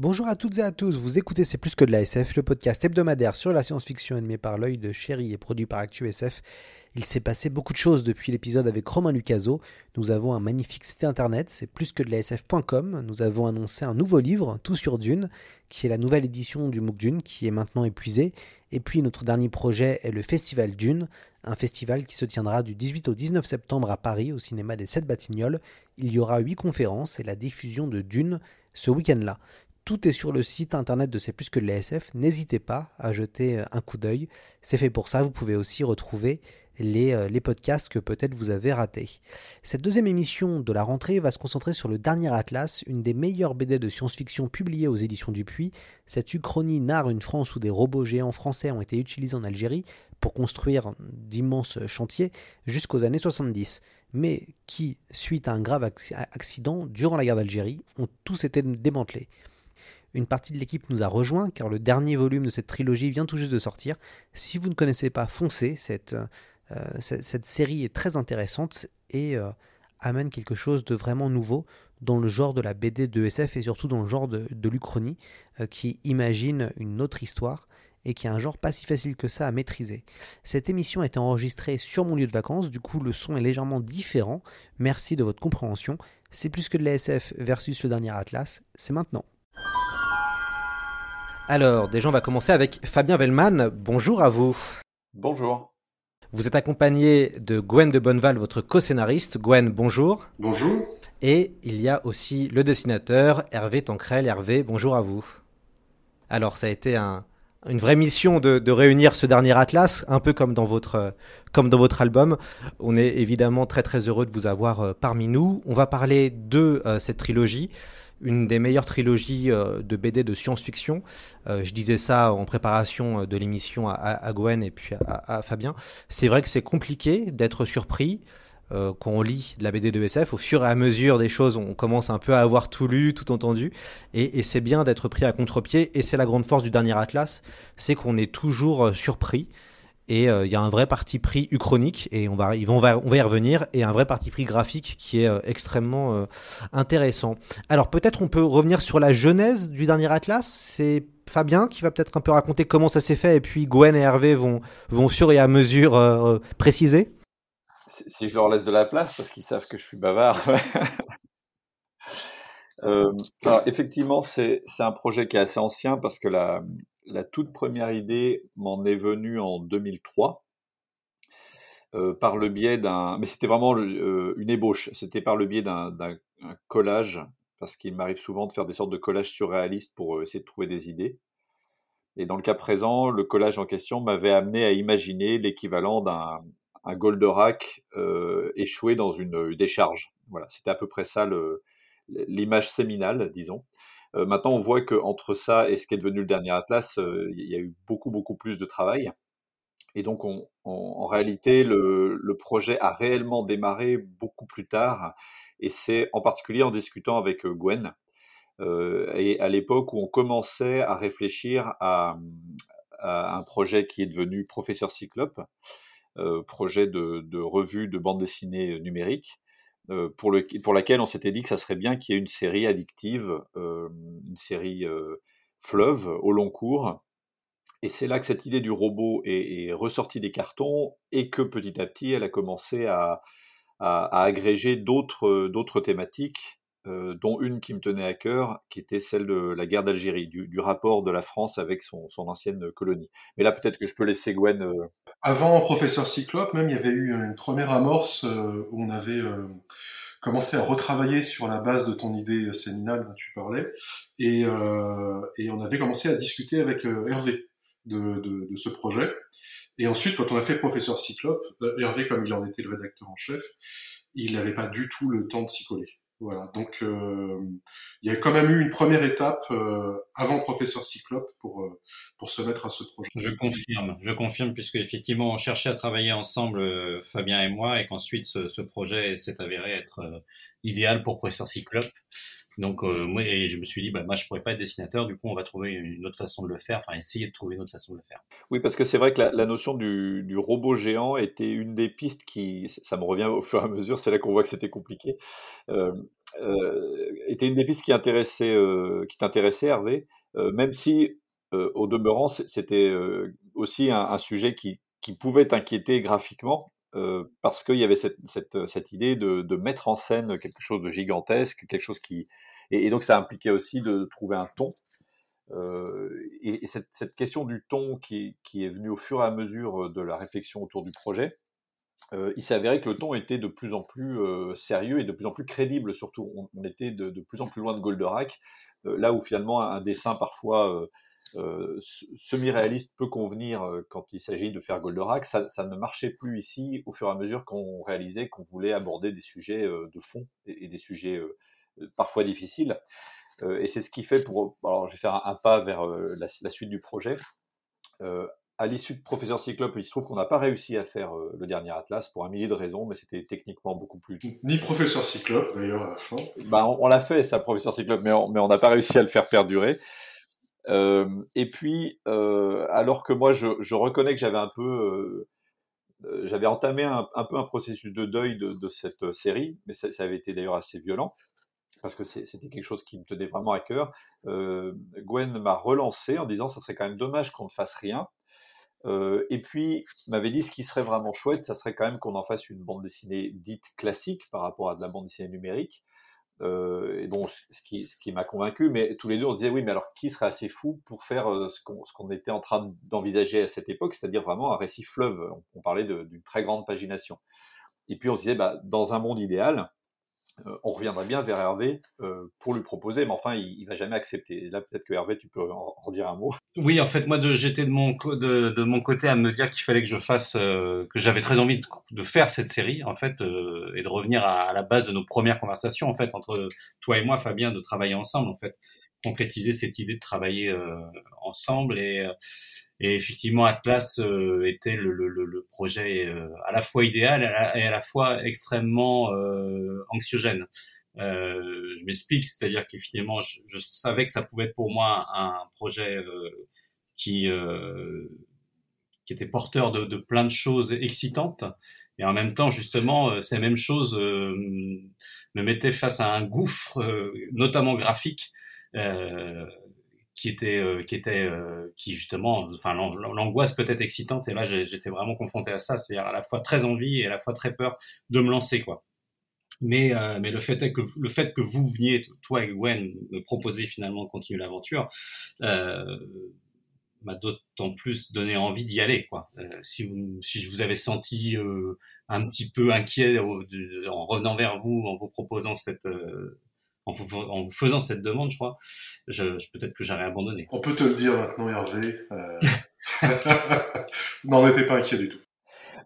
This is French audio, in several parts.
Bonjour à toutes et à tous, vous écoutez C'est plus que de la SF, le podcast hebdomadaire sur la science-fiction animé par l'œil de chéri et produit par ActuSF. Il s'est passé beaucoup de choses depuis l'épisode avec Romain Lucaso. Nous avons un magnifique site internet, c'est plus que de la SF.com. Nous avons annoncé un nouveau livre, Tout sur Dune, qui est la nouvelle édition du MOOC Dune, qui est maintenant épuisé. Et puis notre dernier projet est le Festival Dune, un festival qui se tiendra du 18 au 19 septembre à Paris, au cinéma des Sept Batignolles. Il y aura huit conférences et la diffusion de Dune ce week-end-là. Tout est sur le site internet de C'est plus que de. N'hésitez pas à jeter un coup d'œil. C'est fait pour ça. Vous pouvez aussi retrouver les, euh, les, podcasts que peut-être vous avez ratés. Cette deuxième émission de la rentrée va se concentrer sur le dernier Atlas, une des meilleures BD de science-fiction publiées aux éditions Dupuis. Cette uchronie narre une France où des robots géants français ont été utilisés en Algérie pour construire d'immenses chantiers jusqu'aux années 70, mais qui, suite à un grave accident durant la guerre d'Algérie, ont tous été démantelés. Une partie de l'équipe nous a rejoint car le dernier volume de cette trilogie vient tout juste de sortir. Si vous ne connaissez pas, foncez, cette, euh, série est très intéressante et euh, amène quelque chose de vraiment nouveau dans le genre de la BD de SF et surtout dans le genre de, l'Uchronie euh, qui imagine une autre histoire et qui est un genre pas si facile que ça à maîtriser. Cette émission a été enregistrée sur mon lieu de vacances, du coup le son est légèrement différent. Merci de votre compréhension. C'est plus que de la SF versus le dernier Atlas, c'est maintenant. Alors, déjà on va commencer avec Fabien Vellman. Bonjour à vous. Bonjour. Vous êtes accompagné de Gwen de Bonneval, votre co-scénariste. Gwen, bonjour. Bonjour. Et il y a aussi le dessinateur Hervé Tancrel. Hervé, bonjour à vous. Alors, ça a été une vraie mission de, réunir ce dernier atlas, un peu comme dans votre comme dans votre album. On est évidemment très très heureux de vous avoir euh, parmi nous. On va parler de euh, cette trilogie une des meilleures trilogies euh, de BD de science-fiction. Euh, je disais ça en préparation euh, de l'émission à, Gwen et puis à, Fabien. C'est vrai que c'est compliqué d'être surpris quand on lit de la BD de SF. Au fur et à mesure des choses, on commence un peu à avoir tout lu, tout entendu. Et, et c'est bien d'être pris à contre-pied. Et c'est la grande force du dernier Atlas, c'est qu'on est toujours surpris. Et euh, il y a un vrai parti pris uchronique, et on va, on va, on va y revenir, et un vrai parti pris graphique qui est euh, extrêmement euh, intéressant. Alors peut-être on peut revenir sur la genèse du dernier Atlas. C'est Fabien qui va peut-être un peu raconter comment ça s'est fait, et puis Gwen et Hervé vont, vont fur et à mesure préciser. Si je leur laisse de la place, parce qu'ils savent que je suis bavard. alors effectivement, c'est un projet qui est assez ancien parce que la, la toute première idée m'en est venue en 2003. Euh, par le biais d'un. Mais c'était vraiment euh, une ébauche. C'était par le biais d'un collage, parce qu'il m'arrive souvent de faire des sortes de collages surréalistes pour euh, essayer de trouver des idées. Et dans le cas présent, le collage en question m'avait amené à imaginer l'équivalent d'un Goldorak échoué dans une, décharge. Voilà, c'était à peu près ça l'image séminale, disons. Euh, maintenant, on voit qu'entre ça et ce qui est devenu le dernier Atlas, euh, il y a eu beaucoup, beaucoup plus de travail. Et donc, en réalité, le, projet a réellement démarré beaucoup plus tard. Et c'est en particulier en discutant avec euh, Gwen. et à l'époque où on commençait à réfléchir à, un projet qui est devenu Professeur Cyclope, projet de, de, revue de bande dessinée numérique. Euh, pour, le, pour laquelle on s'était dit que ça serait bien qu'il y ait une série addictive, euh, une série euh, fleuve au long cours. Et c'est là que cette idée du robot est, ressortie des cartons et que petit à petit, elle a commencé à, à, agréger d'autres thématiques euh, dont une qui me tenait à cœur, qui était celle de la guerre d'Algérie, du, rapport de la France avec son, ancienne colonie. Mais là, peut-être que je peux laisser Gwen. Euh, Avant Professeur Cyclope, même, il y avait eu une première amorce euh, où on avait commencer à retravailler sur la base de ton idée séminale dont tu parlais, et, et on avait commencé à discuter avec Hervé de, de, de, ce projet. Et ensuite, quand on a fait Professeur Cyclope, Hervé, comme il en était le rédacteur en chef, il n'avait pas du tout le temps de s'y coller. Voilà, donc euh, il y a quand même eu une première étape euh, avant Professeur Cyclope pour euh, pour se mettre à ce projet. Je confirme, je confirme puisque effectivement on cherchait à travailler ensemble Fabien et moi et qu'ensuite ce, ce, projet s'est avéré être idéal pour Professeur Cyclope. Donc euh, moi, je me suis dit, bah, moi, je pourrais pas être dessinateur. Du coup, on va trouver une autre façon de le faire. Enfin, essayer de trouver une autre façon de le faire. Oui, parce que c'est vrai que la, notion du, robot géant était une des pistes qui, ça me revient au fur et à mesure. C'est là qu'on voit que c'était compliqué. Euh, euh, était une des pistes qui intéressait, qui t'intéressait, Hervé. même si, au demeurant, c'était aussi un, sujet qui, pouvait t'inquiéter graphiquement, parce qu'il y avait cette, idée de, mettre en scène quelque chose de gigantesque, quelque chose qui, et, donc ça impliquait aussi de trouver un ton. Euh, et, cette, question du ton qui, est venue au fur et à mesure de la réflexion autour du projet, euh, il s'est avéré que le ton était de plus en plus euh, sérieux et de plus en plus crédible, surtout. On, était de, plus en plus loin de Goldorak, euh, là où finalement un dessin parfois euh, semi-réaliste peut convenir quand il s'agit de faire Goldorak, ça, ne marchait plus ici au fur et à mesure qu'on réalisait qu'on voulait aborder des sujets de fond et des sujets parfois difficile. Euh, et c'est ce qui fait pour. Alors, je vais faire un, pas vers euh, la, suite du projet. Euh, à l'issue de Professeur Cyclope, il se trouve qu'on n'a pas réussi à faire le dernier Atlas pour un millier de raisons, mais c'était techniquement beaucoup plus. Ni Professeur Cyclope, d'ailleurs, à la fin. Bah, on, l'a fait, ça, Professeur Cyclope, mais on n'a pas réussi à le faire perdurer. et puis, alors que moi, je, je reconnais que j'avais un peu j'avais entamé un, peu un processus de deuil de, cette série, mais ça, ça avait été d'ailleurs assez violent parce que c'était quelque chose qui me tenait vraiment à cœur. Euh, Gwen m'a relancé en disant ça serait quand même dommage qu'on ne fasse rien. Euh, et puis m'avait dit ce qui serait vraiment chouette, ça serait quand même qu'on en fasse une bande dessinée dite classique par rapport à de la bande dessinée numérique. Euh, et bon, ce qui, m'a convaincu, mais tous les deux on disait oui, mais alors qui serait assez fou pour faire ce qu'on était en train d'envisager à cette époque, c'est-à-dire vraiment un récit fleuve. On, parlait d'une très grande pagination. Et puis on se disait, bah, dans un monde idéal, on reviendrait bien vers Hervé euh, pour lui proposer, mais enfin, il, va jamais accepter. là, peut-être que Hervé, tu peux en, dire un mot. Oui, en fait, moi, j'étais de mon, de, mon côté à me dire qu'il fallait que je fasse, euh, que j'avais très envie de, faire cette série, en fait, et de revenir à, la base de nos premières conversations, en fait, entre toi et moi, Fabien, de travailler ensemble, en fait, concrétiser cette idée de travailler ensemble et et effectivement, Atlas euh, était le, le, le, projet euh, à la fois idéal et à la, fois extrêmement euh, anxiogène. je m'explique, c'est-à-dire qu'effectivement, je, je, savais que ça pouvait être pour moi un projet qui qui était porteur de, de, plein de choses excitantes, et en même temps, justement, ces mêmes choses me mettaient face à un gouffre, notamment graphique, euh, qui était euh, qui était euh, qui justement enfin l'angoisse peut-être excitante. Et là j'étais vraiment confronté à ça c'est-à-dire à la fois très envie et à la fois très peur de me lancer quoi. Mais euh, mais le fait est que le fait que vous veniez toi et Gwen me proposer finalement de continuer l'aventure m'a d'autant plus donné envie d'y aller quoi. Si vous si je vous avais senti un petit peu inquiet en revenant vers vous en vous proposant cette en vous, faisant cette demande, je crois, je, peut-être que j'aurais abandonné. On peut te le dire maintenant, Hervé. Euh... N'en était pas inquiet du tout.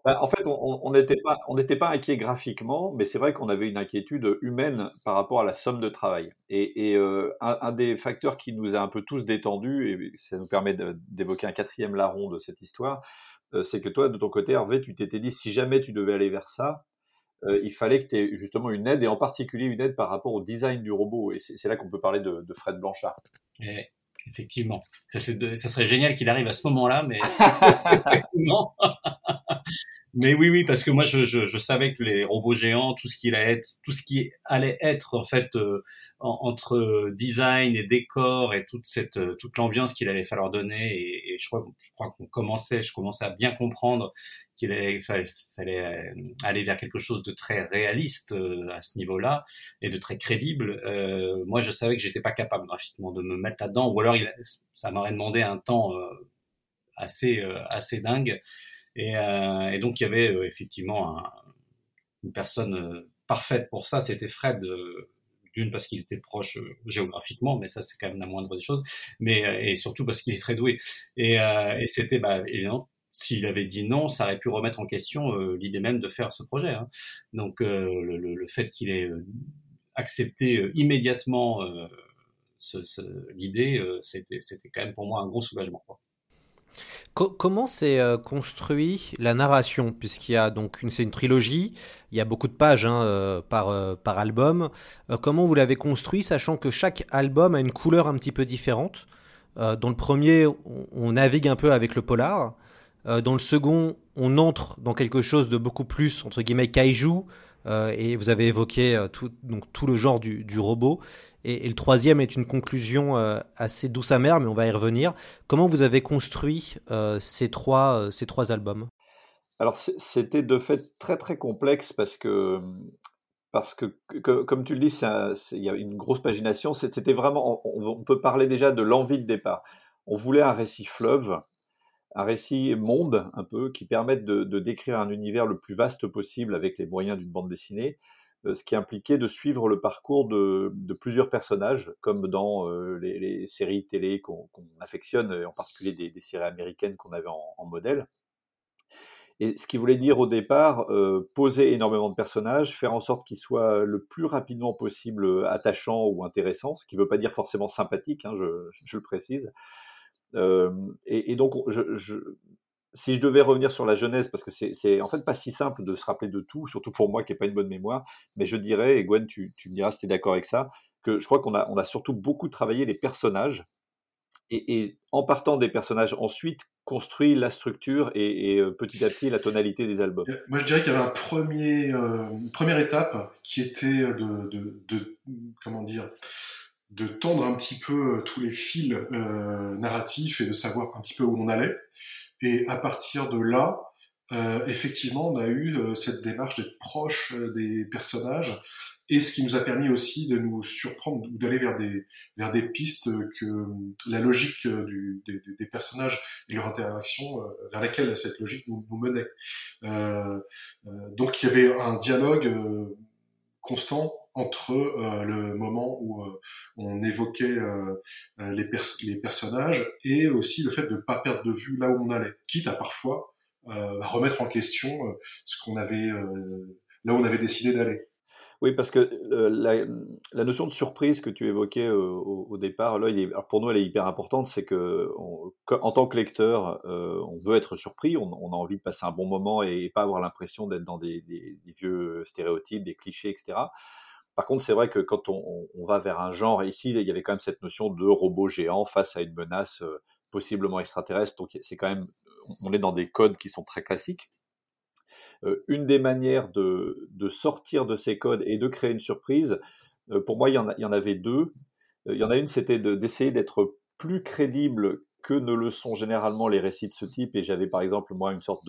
Bah, en fait, on n'était pas, on n'était pas inquiet graphiquement, mais c'est vrai qu'on avait une inquiétude humaine par rapport à la somme de travail. Et, et euh, un, des facteurs qui nous a un peu tous détendus, et ça nous permet d'évoquer un quatrième larron de cette histoire, euh, c'est que toi, de ton côté, Hervé, tu t'étais dit si jamais tu devais aller vers ça, euh, il fallait que tu aies justement une aide, et en particulier une aide par rapport au design du robot. Et c'est là qu'on peut parler de, Fred Blanchard. Eh, effectivement. Ça, ça, serait génial qu'il arrive à ce moment-là, mais Mais oui, oui, parce que moi, je, je, je, savais que les robots géants, tout ce qui allait être, tout ce qui allait être en fait euh, entre design et décor et toute cette euh, toute l'ambiance qu'il allait falloir donner, et, je crois, je crois qu'on commençait, je commençais à bien comprendre qu'il fallait, fallait euh, aller vers quelque chose de très réaliste à ce niveau-là et de très crédible. Euh, moi, je savais que j'étais pas capable graphiquement de me mettre là-dedans, ou alors il, ça m'aurait demandé un temps assez assez dingue. Et, euh, et, donc il y avait euh, effectivement un, une personne euh, parfaite pour ça, c'était Fred. d'une parce qu'il était proche géographiquement, mais ça c'est quand même la moindre des choses, mais et surtout parce qu'il est très doué. Et, et c'était bah, évidemment s'il avait dit non, ça aurait pu remettre en question euh, l'idée même de faire ce projet. Hein. Donc euh, le, le, fait qu'il ait euh, accepté immédiatement ce, ce, l'idée, c'était, c'était quand même pour moi un gros soulagement. Quoi. Comment s'est construit la narration? Puisqu'il y a donc une, c'est une trilogie, il y a beaucoup de pages hein, par, par album. comment vous l'avez construit, sachant que chaque album a une couleur un petit peu différente? Dans le premier, on, on navigue un peu avec le polar. Euh, dans le second, on entre dans quelque chose de beaucoup plus, entre guillemets, kaiju. Euh, et vous avez évoqué euh, tout, donc, tout le genre du, robot. Et, le troisième est une conclusion assez douce amère, mais on va y revenir. Comment vous avez construit ces, trois, ces trois albums? Alors, c'était de fait très très complexe parce que, parce que, comme tu le dis, il y a une grosse pagination. C'était vraiment, on, peut parler déjà de l'envie de départ. On voulait un récit fleuve un récit monde un peu qui permette de, décrire un univers le plus vaste possible avec les moyens d'une bande dessinée, euh, ce qui impliquait de suivre le parcours de, plusieurs personnages, comme dans euh, les, séries télé qu'on affectionne, en particulier des, séries américaines qu'on avait en, modèle. Et ce qui voulait dire au départ, euh, poser énormément de personnages, faire en sorte qu'ils soient le plus rapidement possible attachants ou intéressants, ce qui ne veut pas dire forcément sympathique, hein, je, le précise, et, donc, si je devais revenir sur la jeunesse, parce que c'est en fait pas si simple de se rappeler de tout, surtout pour moi qui n'ai pas une bonne mémoire, mais je dirais, et Gwen, tu, me diras si tu es d'accord avec ça, que je crois qu'on a, surtout beaucoup travaillé les personnages, et, en partant des personnages, ensuite construit la structure et, petit à petit la tonalité des albums. Moi, je dirais qu'il y avait un premier, une première étape qui était de, de comment dire, de tendre un petit peu euh, tous les fils euh, narratifs et de savoir un petit peu où on allait. Et à partir de là, euh, effectivement, on a eu cette démarche d'être proche des personnages et ce qui nous a permis aussi de nous surprendre ou d'aller vers des vers des pistes que la logique du, des, des, personnages et leur interaction vers lesquelles cette logique nous, nous menait. Euh, donc il y avait un dialogue constant entre euh, le moment où euh, on évoquait euh, les, personnages et aussi le fait de ne pas perdre de vue là où on allait, quitte à parfois remettre en question ce qu'on avait, là où on avait décidé d'aller. Oui, parce que la, notion de surprise que tu évoquais au, départ, là, pour nous, elle est hyper importante. C'est que, en tant que lecteur, on veut être surpris, on, a envie de passer un bon moment et, pas avoir l'impression d'être dans des, vieux stéréotypes, des clichés, etc. Par contre, c'est vrai que quand on, va vers un genre, ici, il y avait quand même cette notion de robot géant face à une menace euh, possiblement extraterrestre. Donc, c'est quand même, on est dans des codes qui sont très classiques. Euh, une des manières de, sortir de ces codes et de créer une surprise, euh, pour moi, il y, en avait deux. il y en a une, c'était d'essayer d'être plus crédible que ne le sont généralement les récits de ce type. Et j'avais par exemple, moi, une sorte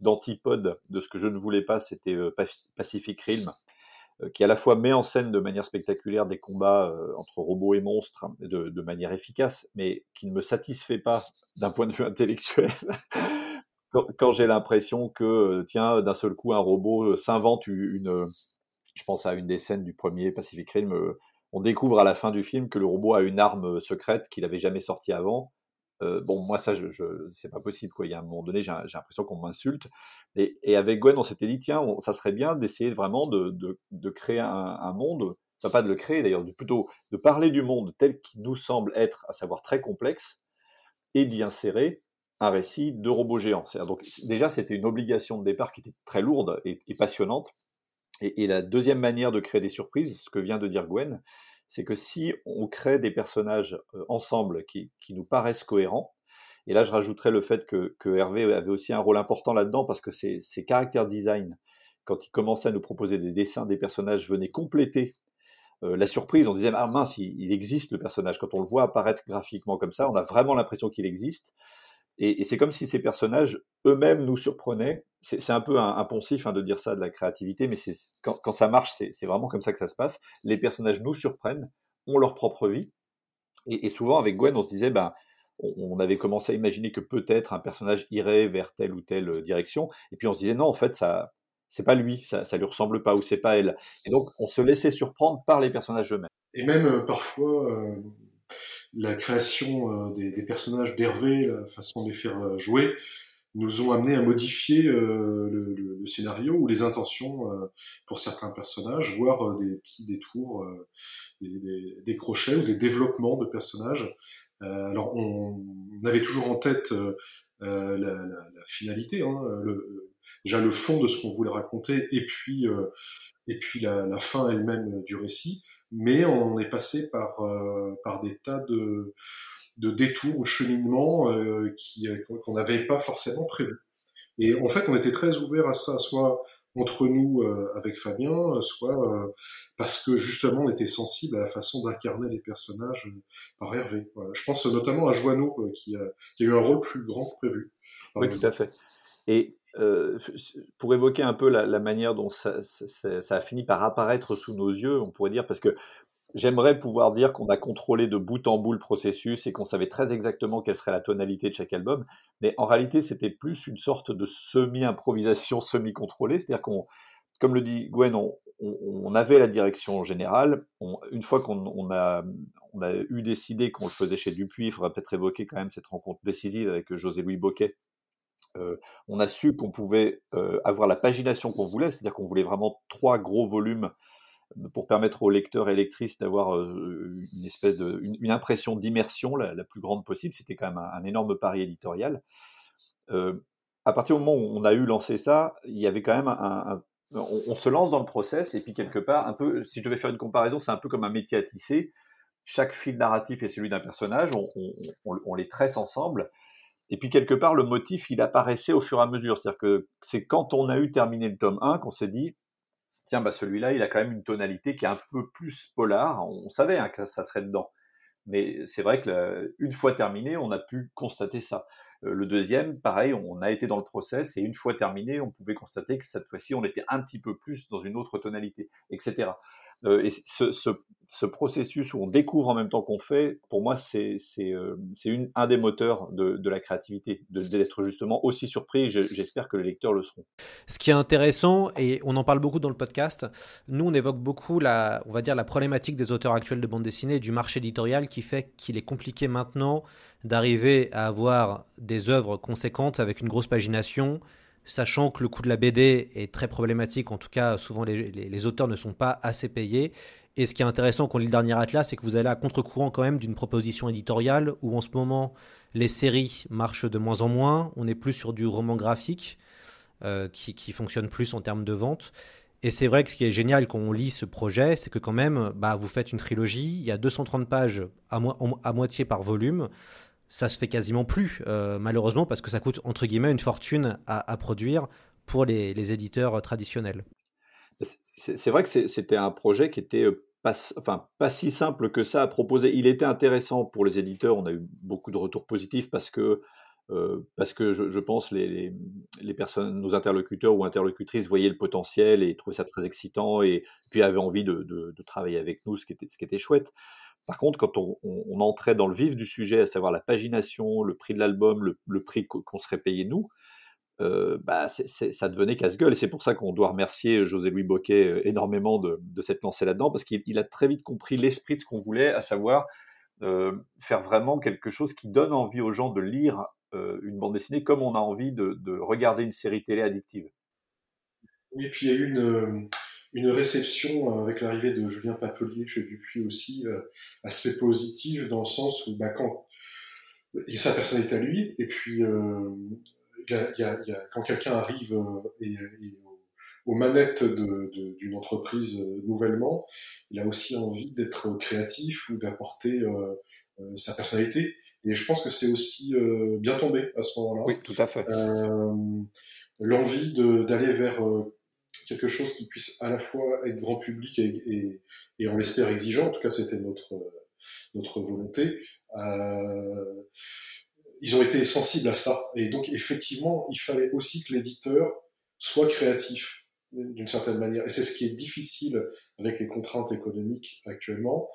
d'antipode de, de, ce que je ne voulais pas, c'était Pacific Rim, qui à la fois met en scène de manière spectaculaire des combats euh, entre robots et monstres hein, de, manière efficace, mais qui ne me satisfait pas d'un point de vue intellectuel. quand, j'ai l'impression que, euh, tiens, d'un seul coup, un robot s'invente une, je pense à une des scènes du premier Pacific Rim, on découvre à la fin du film que le robot a une arme secrète qu'il n'avait jamais sortie avant, euh, bon, moi, ça, je, je c'est pas possible. Quoi. Il y a un moment donné, j'ai l'impression qu'on m'insulte. Et, avec Gwen, on s'était dit, tiens, ça serait bien d'essayer vraiment de, créer un, monde, pas de le créer d'ailleurs, plutôt de parler du monde tel qu'il nous semble être, à savoir très complexe, et d'y insérer un récit de robots géants. Donc, déjà, c'était une obligation de départ qui était très lourde et, et passionnante. Et, et, la deuxième manière de créer des surprises, ce que vient de dire Gwen, c'est que si on crée des personnages euh, ensemble qui, nous paraissent cohérents, et là je rajouterais le fait que, Hervé avait aussi un rôle important là-dedans parce que ses, caractères design, quand il commençait à nous proposer des dessins des personnages, venaient compléter euh, la surprise. On disait ah mince, il, existe le personnage. Quand on le voit apparaître graphiquement comme ça, on a vraiment l'impression qu'il existe. Et, c'est comme si ces personnages eux-mêmes nous surprenaient. C'est un peu un, poncif hein, de dire ça de la créativité, mais quand, ça marche, c'est vraiment comme ça que ça se passe. Les personnages nous surprennent, ont leur propre vie. Et, souvent, avec Gwen, on se disait, ben, on, avait commencé à imaginer que peut-être un personnage irait vers telle ou telle direction. Et puis on se disait, non, en fait, ça, c'est pas lui, ça, ça lui ressemble pas ou c'est pas elle. Et donc on se laissait surprendre par les personnages eux-mêmes. Et même euh, parfois euh, la création des, des, personnages d'Hervé, la façon de les faire jouer, nous ont amené à modifier le, le, scénario ou les intentions pour certains personnages, voire des petits détours, des, crochets ou des développements de personnages. alors on, avait toujours en tête la, finalité, hein, déjà le fond de ce qu'on voulait raconter et puis euh, et puis la fin elle-même du récit mais on est passé par euh, par des tas de de détours ou cheminements euh, qui qu'on n'avait pas forcément prévu et en fait on était très ouvert à ça soit entre nous avec Fabien, soit parce que justement on était sensible à la façon d'incarner les personnages par Hervé. Voilà. Je pense notamment à Joanneau qui, a, qui a eu un rôle plus grand que prévu. Oui, tout à fait. Et euh, pour évoquer un peu la, manière dont ça, a fini par apparaître sous nos yeux, on pourrait dire, parce que j'aimerais pouvoir dire qu'on a contrôlé de bout en bout le processus et qu'on savait très exactement quelle serait la tonalité de chaque album, mais en réalité c'était plus une sorte de semi-improvisation, semi-contrôlée, c'est-à-dire qu'on, comme le dit Gwen, on, avait la direction générale. Une fois qu'on on a, eu décidé qu'on le faisait chez Dupuis, il faudrait peut-être évoquer quand même cette rencontre décisive avec José-Louis Boquet, on a su qu'on pouvait euh, avoir la pagination qu'on voulait, c'est-à-dire qu'on voulait vraiment trois gros volumes euh, pour permettre aux lecteurs et lectrices d'avoir une espèce impression d'immersion la, plus grande possible. C'était quand même un, énorme pari éditorial. à partir du moment où on a eu lancé ça, il y avait quand même on, se lance dans le process et puis quelque part, un peu, si je devais faire une comparaison, c'est un peu comme un métier à tisser. Chaque fil narratif est celui d'un personnage, on, on, on les tresse ensemble et puis quelque part, le motif, il apparaissait au fur et à mesure. C'est-à-dire que c'est quand on a eu terminé le tome 1 qu'on s'est dit, tiens, bah celui-là, il a quand même une tonalité qui est un peu plus polar. On savait hein, que ça serait dedans. Mais c'est vrai que une fois terminé, on a pu constater ça. Euh, le deuxième, pareil, on a été dans le process et une fois terminé, on pouvait constater que cette fois-ci, on était un petit peu plus dans une autre tonalité, etc. Euh, et ce, ce, ce, processus où on découvre en même temps qu'on fait, pour moi, c'est euh, un des moteurs de, la créativité, d'être justement aussi surpris. J'espère que les lecteurs le seront. Ce qui est intéressant, et on en parle beaucoup dans le podcast, nous, on évoque beaucoup la, on va dire, la problématique des auteurs actuels de bande dessinée, du marché éditorial qui fait qu'il est compliqué maintenant d'arriver à avoir des œuvres conséquentes avec une grosse pagination, sachant que le coût de la BD est très problématique, en tout cas souvent les, auteurs ne sont pas assez payés. Et ce qui est intéressant quand on lit le dernier Atlas, c'est que vous allez à contre-courant quand même d'une proposition éditoriale où en ce moment les séries marchent de moins en moins, on est plus sur du roman graphique euh, qui, fonctionne plus en termes de vente. Et c'est vrai que ce qui est génial quand on lit ce projet, c'est que quand même, bah, vous faites une trilogie, il y a 230 pages à moitié par volume, ça se fait quasiment plus, euh, malheureusement, parce que ça coûte, entre guillemets, une fortune à, produire pour les, éditeurs traditionnels. C'est vrai que c'était un projet qui était euh, pas, enfin, pas si simple que ça à proposer. Il était intéressant pour les éditeurs, on a eu beaucoup de retours positifs parce que, euh, parce que je, pense les, les, personnes, nos interlocuteurs ou interlocutrices voyaient le potentiel et trouvaient ça très excitant et puis avaient envie de, de, de travailler avec nous, ce qui était, ce qui était chouette. Par contre, quand on, entrait dans le vif du sujet, à savoir la pagination, le prix de l'album, le, prix qu'on serait payé nous, euh, bah, ça devenait casse-gueule. Et c'est pour ça qu'on doit remercier José-Louis Boquet euh, énormément de, de s'être lancé là-dedans, parce qu'il a très vite compris l'esprit de ce qu'on voulait, à savoir euh, faire vraiment quelque chose qui donne envie aux gens de lire une bande dessinée comme on a envie de, de regarder une série télé addictive. Oui, et puis il y a eu une une réception euh, avec l'arrivée de Julien Papelier chez Dupuis aussi euh, assez positive dans le sens où bah, quand il y a sa personnalité à lui et puis euh, il y a, y a, y a, quand quelqu'un arrive euh, et, et aux manettes d'une entreprise nouvellement, il a aussi envie d'être créatif ou d'apporter euh, sa personnalité. Et je pense que c'est aussi bien tombé à ce moment-là. Oui, tout à fait. L'envie d'aller vers quelque chose qui puisse à la fois être grand public et, et, et l'espère exigeant, en tout cas c'était notre, notre volonté, euh, ils ont été sensibles à ça. Et donc effectivement, il fallait aussi que l'éditeur soit créatif d'une certaine manière. Et c'est ce qui est difficile avec les contraintes économiques actuellement,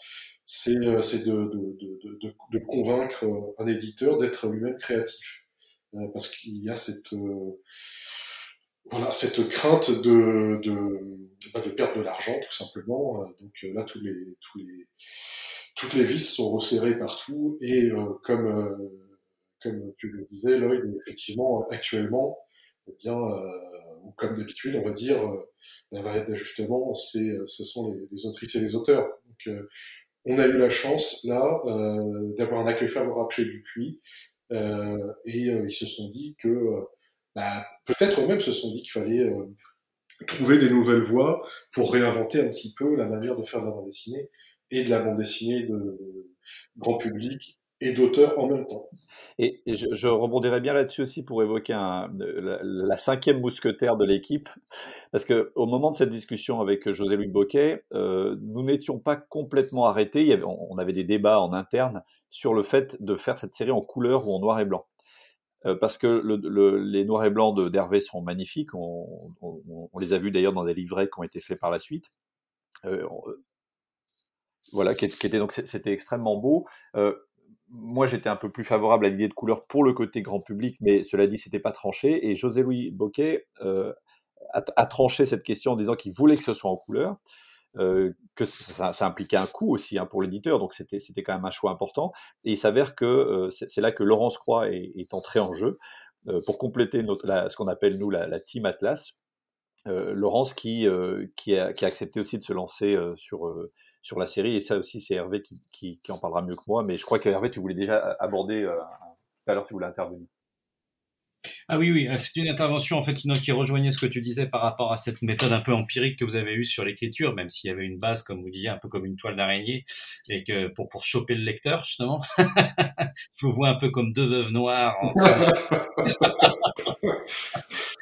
c'est de, de, de, de, convaincre un éditeur d'être lui-même créatif. Euh, parce qu'il y a cette... Euh, voilà cette crainte de de, bah, de perdre de l'argent tout simplement. Donc là tous les tous les toutes les vis sont resserrées partout et comme comme tu le disais, Lloyd, effectivement, actuellement, eh bien, euh, comme d'habitude, on va dire, euh, la variable d'ajustement, c'est, euh, ce sont les, les, autrices et les auteurs. Donc, on a eu la chance, là, d'avoir un accueil favorable chez Dupuis, et ils se sont dit que, bah, peut-être eux-mêmes se sont dit qu'il fallait trouver des nouvelles voies pour réinventer un petit peu la manière de faire de la bande dessinée et de la bande dessinée de grand public et d'auteurs en même temps. Et, je, rebondirai bien là-dessus aussi pour évoquer la, cinquième mousquetaire de l'équipe, parce que au moment de cette discussion avec José-Louis Boquet, euh, nous n'étions pas complètement arrêtés. on avait des débats en interne sur le fait de faire cette série en couleur ou en noir et blanc. Euh, parce que les noirs et blancs d'Hervé sont magnifiques, on, les a vus d'ailleurs dans des livrets qui ont été faits par la suite. Euh, voilà, qui, était donc c'était extrêmement beau moi, j'étais un peu plus favorable à l'idée de couleur pour le côté grand public, mais cela dit, c'était pas tranché. Et José-Louis Boquet euh, a, tranché cette question en disant qu'il voulait que ce soit en couleur, euh, que ça, impliquait un coût aussi hein, pour l'éditeur, donc c'était quand même un choix important. Et il s'avère que euh, c'est là que Laurence Croix est, entré en jeu pour compléter notre, ce qu'on appelle nous la, Team Atlas. Laurence qui, qui a, qui, a, accepté aussi de se lancer sur sur la série. Et ça aussi, c'est Hervé qui, qui, en parlera mieux que moi. Mais je crois que Hervé, tu voulais déjà aborder, euh, tout à l'heure, tu voulais intervenir. Ah oui, oui, c'est une intervention en fait qui rejoignait ce que tu disais par rapport à cette méthode un peu empirique que vous avez eue sur l'écriture, même s'il y avait une base, comme vous disiez, un peu comme une toile d'araignée, et que pour pour choper le lecteur justement, je vous vois un peu comme deux veuves noires.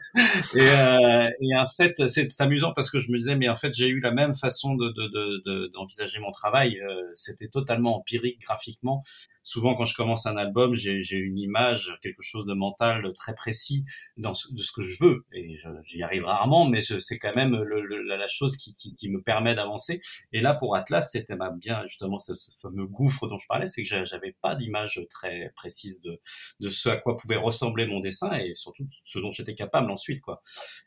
et, euh, et, en fait, c'est amusant parce que je me disais, mais en fait, j'ai eu la même façon d'envisager de, de, mon travail. Euh, c'était totalement empirique graphiquement souvent quand je commence un album, j'ai une image, quelque chose de mental très précis dans de ce que je veux. Et j'y arrive rarement, mais c'est quand même le, la, chose qui, qui, qui me permet d'avancer. Et là, pour Atlas, c'était bien justement ce, ce, fameux gouffre dont je parlais, c'est que j'avais pas d'image très précise de, de ce à quoi pouvait ressembler mon dessin et surtout ce dont j'étais capable ensuite, quoi.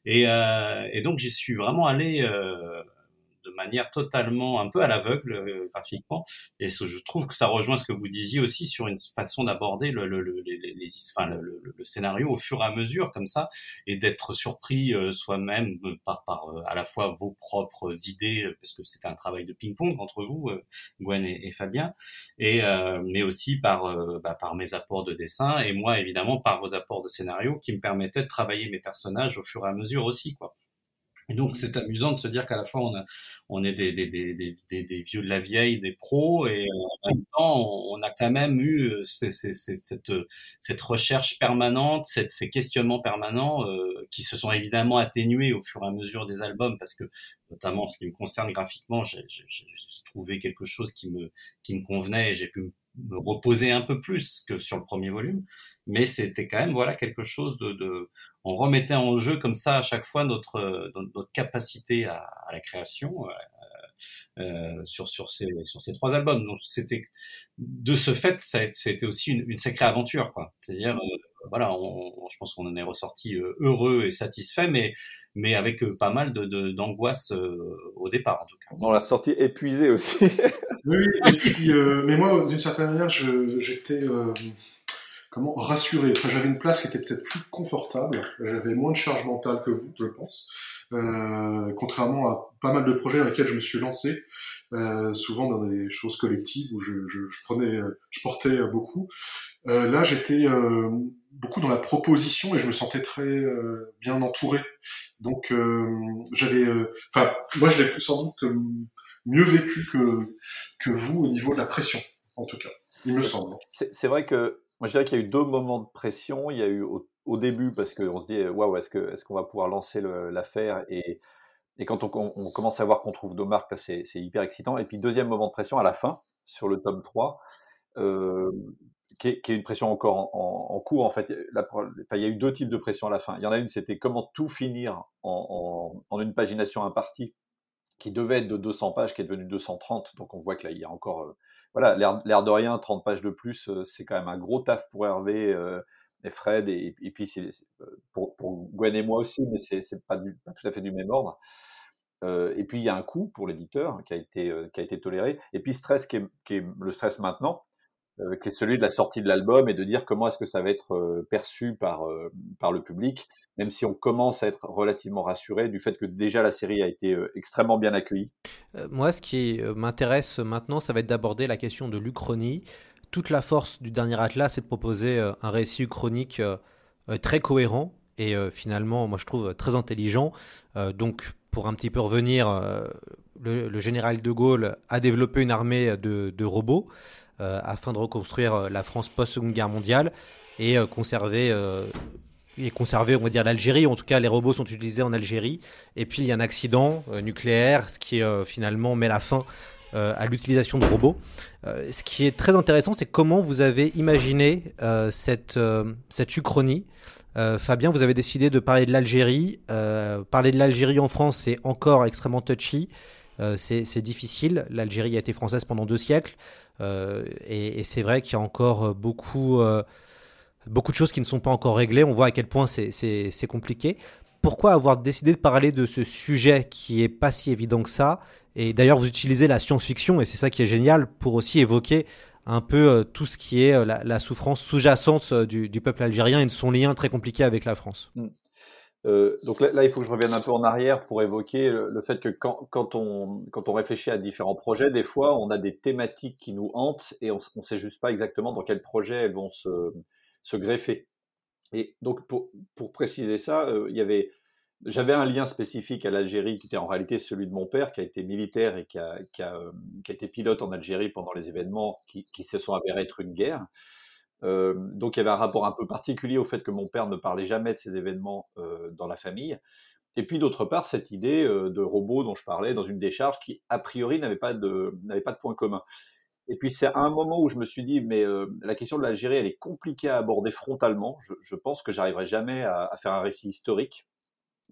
Et, euh, et donc j'y suis vraiment allé. Euh, de manière totalement un peu à l'aveugle euh, graphiquement. Et je trouve que ça rejoint ce que vous disiez aussi sur une façon d'aborder le, scénario au fur et à mesure comme ça et d'être surpris euh, soi-même euh, par, par à la fois vos propres idées parce que c'était un travail de ping-pong entre vous, Gwen et, Fabien, et mais aussi par bah, par mes apports de dessin et moi évidemment par vos apports de scénario qui me permettaient de travailler mes personnages au fur et à mesure aussi quoi. Et donc c'est amusant de se dire qu'à la fois on, a, on est des, des, des, des, des vieux de la vieille, des pros, et en même temps on a quand même eu euh, ces, ces, cette, cette recherche permanente, cette, ces questionnements permanents euh, qui se sont évidemment atténués au fur et à mesure des albums, parce que notamment en ce qui me concerne graphiquement, j'ai trouvé quelque chose qui me, qui me convenait et j'ai pu me reposer un peu plus que sur le premier volume, mais c'était quand même voilà quelque chose de, de, on remettait en jeu comme ça à chaque fois notre notre capacité à, à la création euh, euh sur sur ces sur ces trois albums. Donc c'était de ce fait ça c'était aussi une, une sacrée aventure quoi. C'est-à-dire euh, voilà, on, je pense qu'on en est ressorti euh, heureux et satisfait, mais mais avec pas mal de d'angoisse au départ en tout cas. On l'a ressorti épuisé aussi. oui, et puis mais moi d'une certaine manière j'étais comment rassuré. Enfin, j'avais une place qui était peut-être plus confortable. J'avais moins de charge mentale que vous, je pense. Euh, contrairement à pas mal de projets dans lesquels je me suis lancé, euh, souvent dans des choses collectives où je, je portais beaucoup. Euh, là, j'étais euh, beaucoup dans la proposition et je me sentais très euh, bien entouré. Donc, euh, j'avais, enfin, moi, je l'ai sans doute mieux vécu que que vous au niveau de la pression, en tout cas. Il me semble. C'est vrai que moi, je dirais qu'il y a eu deux moments de pression. Il y a eu au, début parce qu'on se dit waouh, est-ce est-ce qu'on va pouvoir lancer l'affaire et, et quand on, on, commence à voir qu'on trouve deux marques, c'est hyper excitant. Et puis deuxième moment de pression à la fin sur le tome 3, euh, qui, est, qui, est, une pression encore en, en, cours. En fait, il y a eu deux types de pression à la fin. Il y en a une, c'était comment tout finir en, en, en une pagination impartie qui devait être de 200 pages, qui est devenue 230. Donc on voit que là, il y a encore, euh, voilà, l'air de rien, 30 pages de plus, euh, c'est quand même un gros taf pour Hervé. Euh, et Fred, et, puis c'est, pour, pour, Gwen et moi aussi, mais c'est, pas, pas tout à fait du même ordre. Euh, et puis il y a un coût pour l'éditeur qui a été euh, qui a été toléré. Et puis le stress maintenant, euh, qui est celui de la sortie de l'album et de dire comment est-ce que ça va être euh, perçu par euh, par le public, même si on commence à être relativement rassuré du fait que déjà la série a été extrêmement bien accueillie. moi, ce qui m'intéresse maintenant, ça va être d'aborder la question de l'Uchronie. Toute la force du dernier Atlas, c'est de proposer un récit uchronique très cohérent et finalement, moi je trouve très intelligent. donc pour un petit peu revenir, le, général de Gaulle a développé une armée de, robots euh, afin de reconstruire euh, la France post-Seconde Guerre mondiale et euh, conserver et conserver, on va dire, l'Algérie. En tout cas, les robots sont utilisés en Algérie. Et puis, il y a un accident nucléaire, ce qui finalement met la fin à l'utilisation de robots. ce qui est très intéressant, c'est comment vous avez imaginé cette, cette uchronie. Fabien, vous avez décidé de parler de l'Algérie. parler de l'Algérie en France, c'est encore extrêmement touchy. Euh, c'est difficile. L'Algérie a été française pendant deux siècles. Euh, et, c'est vrai qu'il y a encore euh, beaucoup, beaucoup de choses qui ne sont pas encore réglées. On voit à quel point c'est compliqué. Pourquoi avoir décidé de parler de ce sujet qui est pas si évident que ça Et d'ailleurs, vous utilisez la science-fiction, et c'est ça qui est génial, pour aussi évoquer un peu tout ce qui est la, la souffrance sous-jacente du, du, peuple algérien et de son lien très compliqué avec la France. Mm. Euh, donc là, il faut que je revienne un peu en arrière pour évoquer le, fait que quand, on, quand on réfléchit à différents projets, des fois, on a des thématiques qui nous hantent et on ne sait juste pas exactement dans quel projet elles vont se, se greffer. Et donc, pour, préciser ça, euh, il y avait, j'avais un lien spécifique à l'Algérie qui était en réalité celui de mon père, qui a été militaire et qui a, qui a, euh, qui a été pilote en Algérie pendant les événements qui, qui se sont avérés être une guerre. Euh, donc il y avait un rapport un peu particulier au fait que mon père ne parlait jamais de ces événements euh, dans la famille. Et puis d'autre part, cette idée euh, de robot dont je parlais dans une décharge qui, a priori, n'avait pas de, n'avait pas de point commun. Et puis c'est à un moment où je me suis dit, mais euh, la question de l'Algérie, elle est compliquée à aborder frontalement. Je, je pense que j'arriverai jamais à, à, faire un récit historique.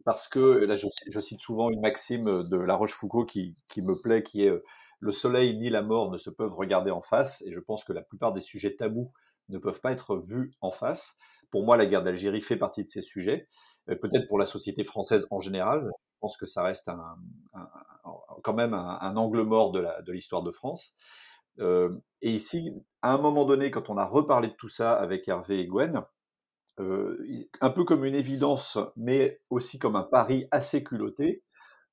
Parce que, là je, cite souvent une maxime de La Rochefoucauld qui, me plaît, qui est le soleil ni la mort ne se peuvent regarder en face. Et je pense que la plupart des sujets tabous ne peuvent pas être vus en face. Pour moi, la guerre d'Algérie fait partie de ces sujets. Euh, peut-être pour la société française en général, je pense que ça reste quand même un, angle mort de l'histoire de, France. Euh, et ici, à un moment donné, quand on a reparlé de tout ça avec Hervé et Gwen, euh, un peu comme une évidence, mais aussi comme un pari assez culotté,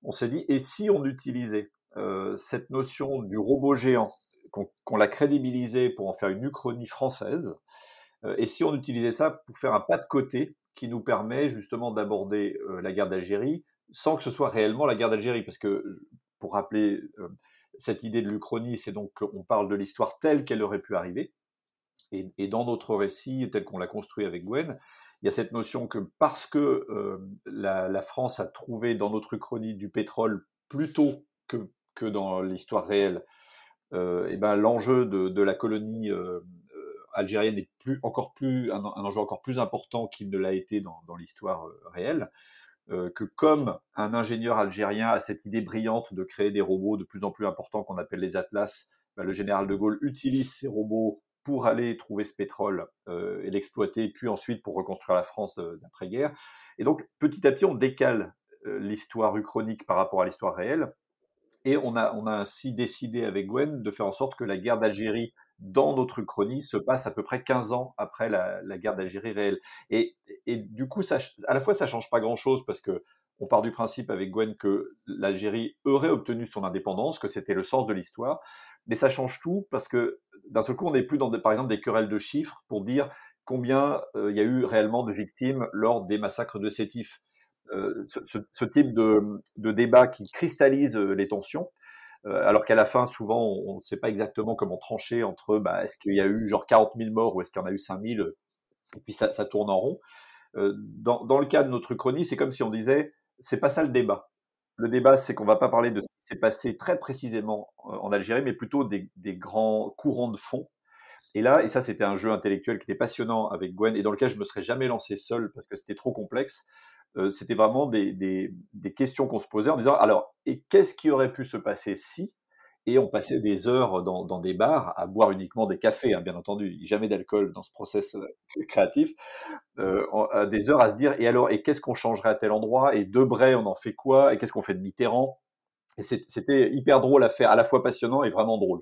on s'est dit, et si on utilisait euh, cette notion du robot géant qu'on qu l'a crédibilisé pour en faire une uchronie française. Euh, et si on utilisait ça pour faire un pas de côté qui nous permet justement d'aborder euh, la guerre d'Algérie sans que ce soit réellement la guerre d'Algérie, parce que pour rappeler euh, cette idée de l'Uchronie, c'est donc qu'on parle de l'histoire telle qu'elle aurait pu arriver. Et, dans notre récit, tel qu'on l'a construit avec Gwen, il y a cette notion que parce que euh, la, France a trouvé dans notre Uchronie du pétrole plus tôt que, que dans l'histoire réelle, euh, et ben l'enjeu de, la colonie euh, algérienne est plus, encore plus un, enjeu encore plus important qu'il ne l'a été dans, l'histoire réelle. Que comme un ingénieur algérien a cette idée brillante de créer des robots de plus en plus importants qu'on appelle les Atlas, ben le général de Gaulle utilise ces robots pour aller trouver ce pétrole euh, et l'exploiter, puis ensuite pour reconstruire la France d'après-guerre. Et donc petit à petit, on décale euh, l'histoire uchronique par rapport à l'histoire réelle, et on a, on a ainsi décidé avec Gwen de faire en sorte que la guerre d'Algérie dans notre chronie se passe à peu près 15 ans après la, guerre d'Algérie réelle. Et, et, du coup, à la fois, ça change pas grand-chose parce que on part du principe avec Gwen que l'Algérie aurait obtenu son indépendance, que c'était le sens de l'histoire, mais ça change tout parce que d'un seul coup, on n'est plus dans, par exemple, des querelles de chiffres pour dire combien euh, il y a eu réellement de victimes lors des massacres de Sétif. Euh, ce, type de, de, débat qui cristallise euh, les tensions, alors qu'à la fin, souvent, on ne sait pas exactement comment trancher entre bah, est-ce qu'il y a eu genre 40 000 morts ou est-ce qu'il y en a eu 5 000, et puis ça, tourne en rond. Dans, dans, le cas de notre chronie, c'est comme si on disait c'est pas ça le débat. Le débat, c'est qu'on va pas parler de ce qui s'est passé très précisément en Algérie, mais plutôt des, grands courants de fond et là, et ça c'était un jeu intellectuel qui était passionnant avec Gwen et dans lequel je me serais jamais lancé seul parce que c'était trop complexe. Euh, c'était vraiment des questions qu'on se posait en disant alors, et qu'est-ce qui aurait pu se passer si et on passait des heures dans, des bars à boire uniquement des cafés, hein, bien entendu, jamais d'alcool dans ce process euh, créatif, euh, à des heures à se dire et alors et qu'est-ce qu'on changerait à tel endroit? Et Debray on en fait quoi? Et qu'est-ce qu'on fait de Mitterrand? Et c'était hyper drôle à faire, à la fois passionnant et vraiment drôle.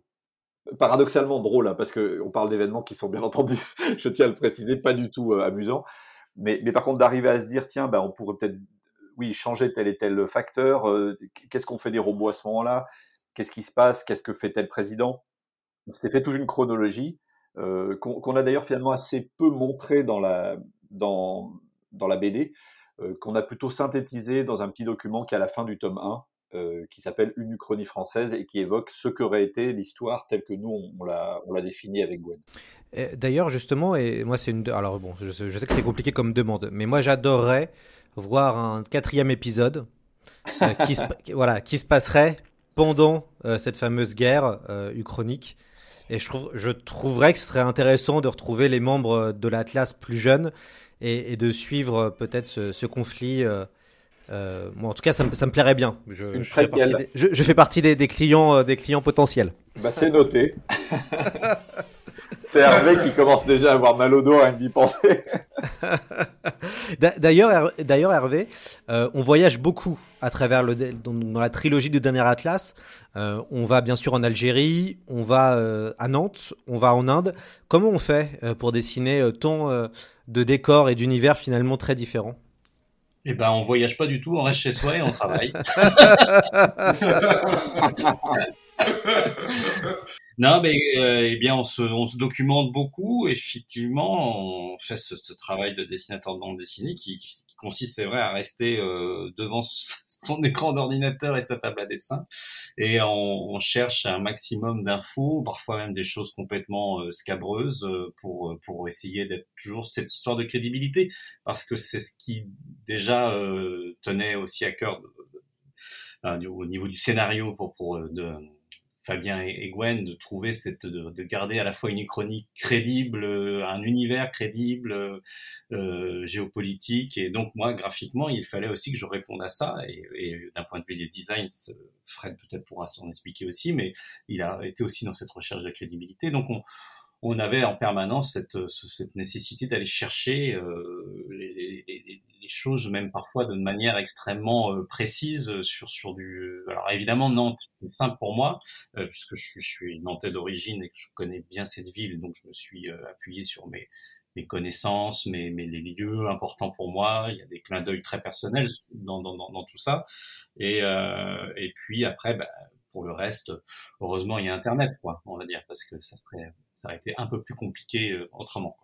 Paradoxalement drôle, hein, parce que on parle d'événements qui sont bien entendu, je tiens à le préciser, pas du tout euh, amusants. Mais, mais par contre d'arriver à se dire tiens, ben, on pourrait peut-être oui changer tel et tel facteur. Euh, qu'est-ce qu'on fait des robots à ce moment-là? Qu'est-ce qui se passe? Qu'est-ce que fait tel président? C'était fait toute une chronologie euh, qu'on a d'ailleurs finalement assez peu montré dans la dans dans la BD, euh, qu'on a plutôt synthétisé dans un petit document qui est à la fin du tome 1, euh, qui s'appelle Une Uchronie française et qui évoque ce qu'aurait été l'histoire telle que nous on, l'a on l'a définie avec Gwen. D'ailleurs, justement, et moi c'est une. Alors bon, je, je sais que c'est compliqué comme demande, mais moi j'adorerais voir un quatrième épisode euh, qui, se, voilà, qui se passerait pendant euh, cette fameuse guerre euh, uchronique. Et je, trouve, je trouverais que ce serait intéressant de retrouver les membres de l'Atlas plus jeunes et, et de suivre peut-être ce, ce, conflit. Euh, euh, moi, en tout cas, ça, me, ça me plairait bien. Je, je fais partie, des, je, je fais partie des, des clients, des clients potentiels. Bah, c'est noté. C'est Hervé qui commence déjà à avoir mal au dos à y penser. d'ailleurs, d'ailleurs Hervé, euh, on voyage beaucoup à travers le dans, dans la trilogie du dernier Atlas. Euh, on va bien sûr en Algérie, on va euh, à Nantes, on va en Inde. Comment on fait pour dessiner tant euh, de décors et d'univers finalement très différents? Eh ben, on voyage pas du tout, on reste chez soi et on travaille. non, mais euh, eh bien, on se, on se documente beaucoup. Effectivement, on fait ce, ce travail de dessinateur de bande dessinée qui, qui, consiste, c'est vrai, à rester euh, devant son écran d'ordinateur et sa table à dessin, et on, on cherche un maximum d'infos, parfois même des choses complètement euh, scabreuses, euh, pour pour essayer d'être toujours cette histoire de crédibilité, parce que c'est ce qui déjà euh, tenait aussi à cœur au niveau du scénario pour pour de Fabien et Gwen de trouver cette de, de, garder à la fois une chronique crédible, euh, un univers crédible, euh, euh, géopolitique. Et donc moi graphiquement il fallait aussi que je réponde à ça. Et, d'un point de vue des designs, Fred peut-être pourra s'en expliquer aussi, mais il a été aussi dans cette recherche de crédibilité. Donc on avait en permanence cette, nécessité d'aller chercher les, choses, même parfois de manière extrêmement euh, précise sur sur du. Alors évidemment Nantes, c'est simple pour moi euh, puisque je suis, je suis nantais d'origine et que je connais bien cette ville, donc je me suis euh, appuyé sur mes mes connaissances, mes, mes les lieux importants pour moi. Il y a des clins d'œil très personnels dans, dans, dans, dans, tout ça. Et, euh, et puis après, bah, pour le reste, heureusement, il y a Internet, quoi, on va dire, parce que ça serait ça aurait été un peu plus compliqué euh, autrement.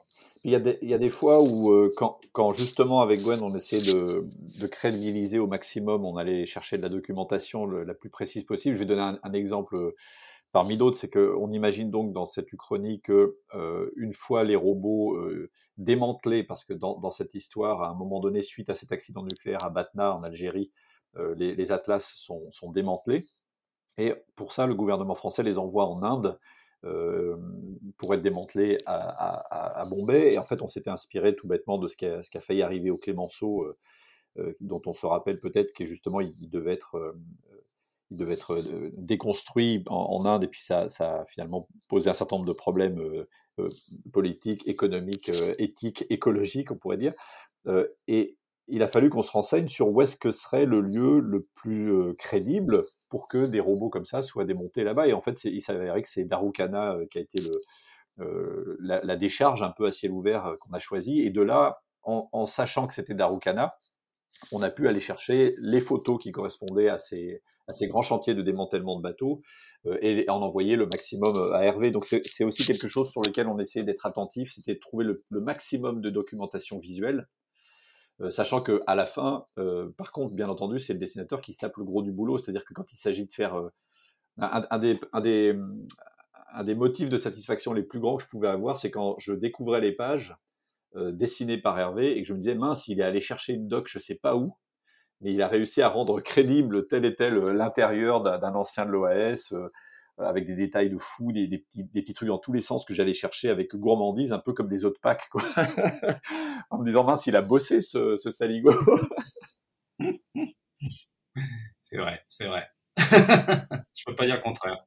Il y, a des, il y a des fois où, euh, quand, justement avec Gwen, on essayait de, crédibiliser au maximum, on allait chercher de la documentation la plus précise possible. Je vais donner un, exemple euh, parmi d'autres, c'est qu'on imagine donc dans cette uchronie que une fois les robots démantelés, parce que dans, cette histoire, à un moment donné, suite à cet accident nucléaire à Batna en Algérie, les, atlas sont démantelés. Et pour ça, le gouvernement français les envoie en Inde euh, pour être démantelé à, à, Bombay. Et en fait, on s'était inspiré tout bêtement de ce qui a, failli arriver au Clémenceau, euh, euh, dont on se rappelle peut-être que justement il, devait être, il devait être déconstruit en, Inde, et puis ça, ça, a finalement posé un certain nombre de problèmes politiques, économiques, éthiques, écologiques, on pourrait dire. et il a fallu qu'on se renseigne sur où est-ce que serait le lieu le plus euh, crédible pour que des robots comme ça soient démontés là-bas. Et en fait, il s'avérait que c'est Darukana euh, qui a été euh, la, décharge un peu à ciel ouvert qu'on a choisi. Et de là, en, sachant que c'était Darukana, on a pu aller chercher les photos qui correspondaient à ces, grands chantiers de démantèlement de bateaux et en envoyer le maximum à Hervé. Donc c'est aussi quelque chose sur lequel on essayait d'être attentif, c'était de trouver le, maximum de documentation visuelle sachant que à la fin, euh, par contre, bien entendu, c'est le dessinateur qui tape le gros du boulot, c'est-à-dire que quand il s'agit de faire euh, un, des, un, des, motifs de satisfaction les plus grands que je pouvais avoir, c'est quand je découvrais les pages euh, dessinées par Hervé et que je me disais mince, il est allé chercher une doc, je sais pas où, mais il a réussi à rendre crédible tel et tel l'intérieur d'un ancien de l'OAS euh, avec des détails de fou, des, des, petits, des petits trucs dans tous les sens que j'allais chercher avec gourmandise, un peu comme des autres packs, quoi. en me disant, mince, il a bossé ce, ce saligo. c'est vrai, c'est vrai. Je peux pas dire le contraire.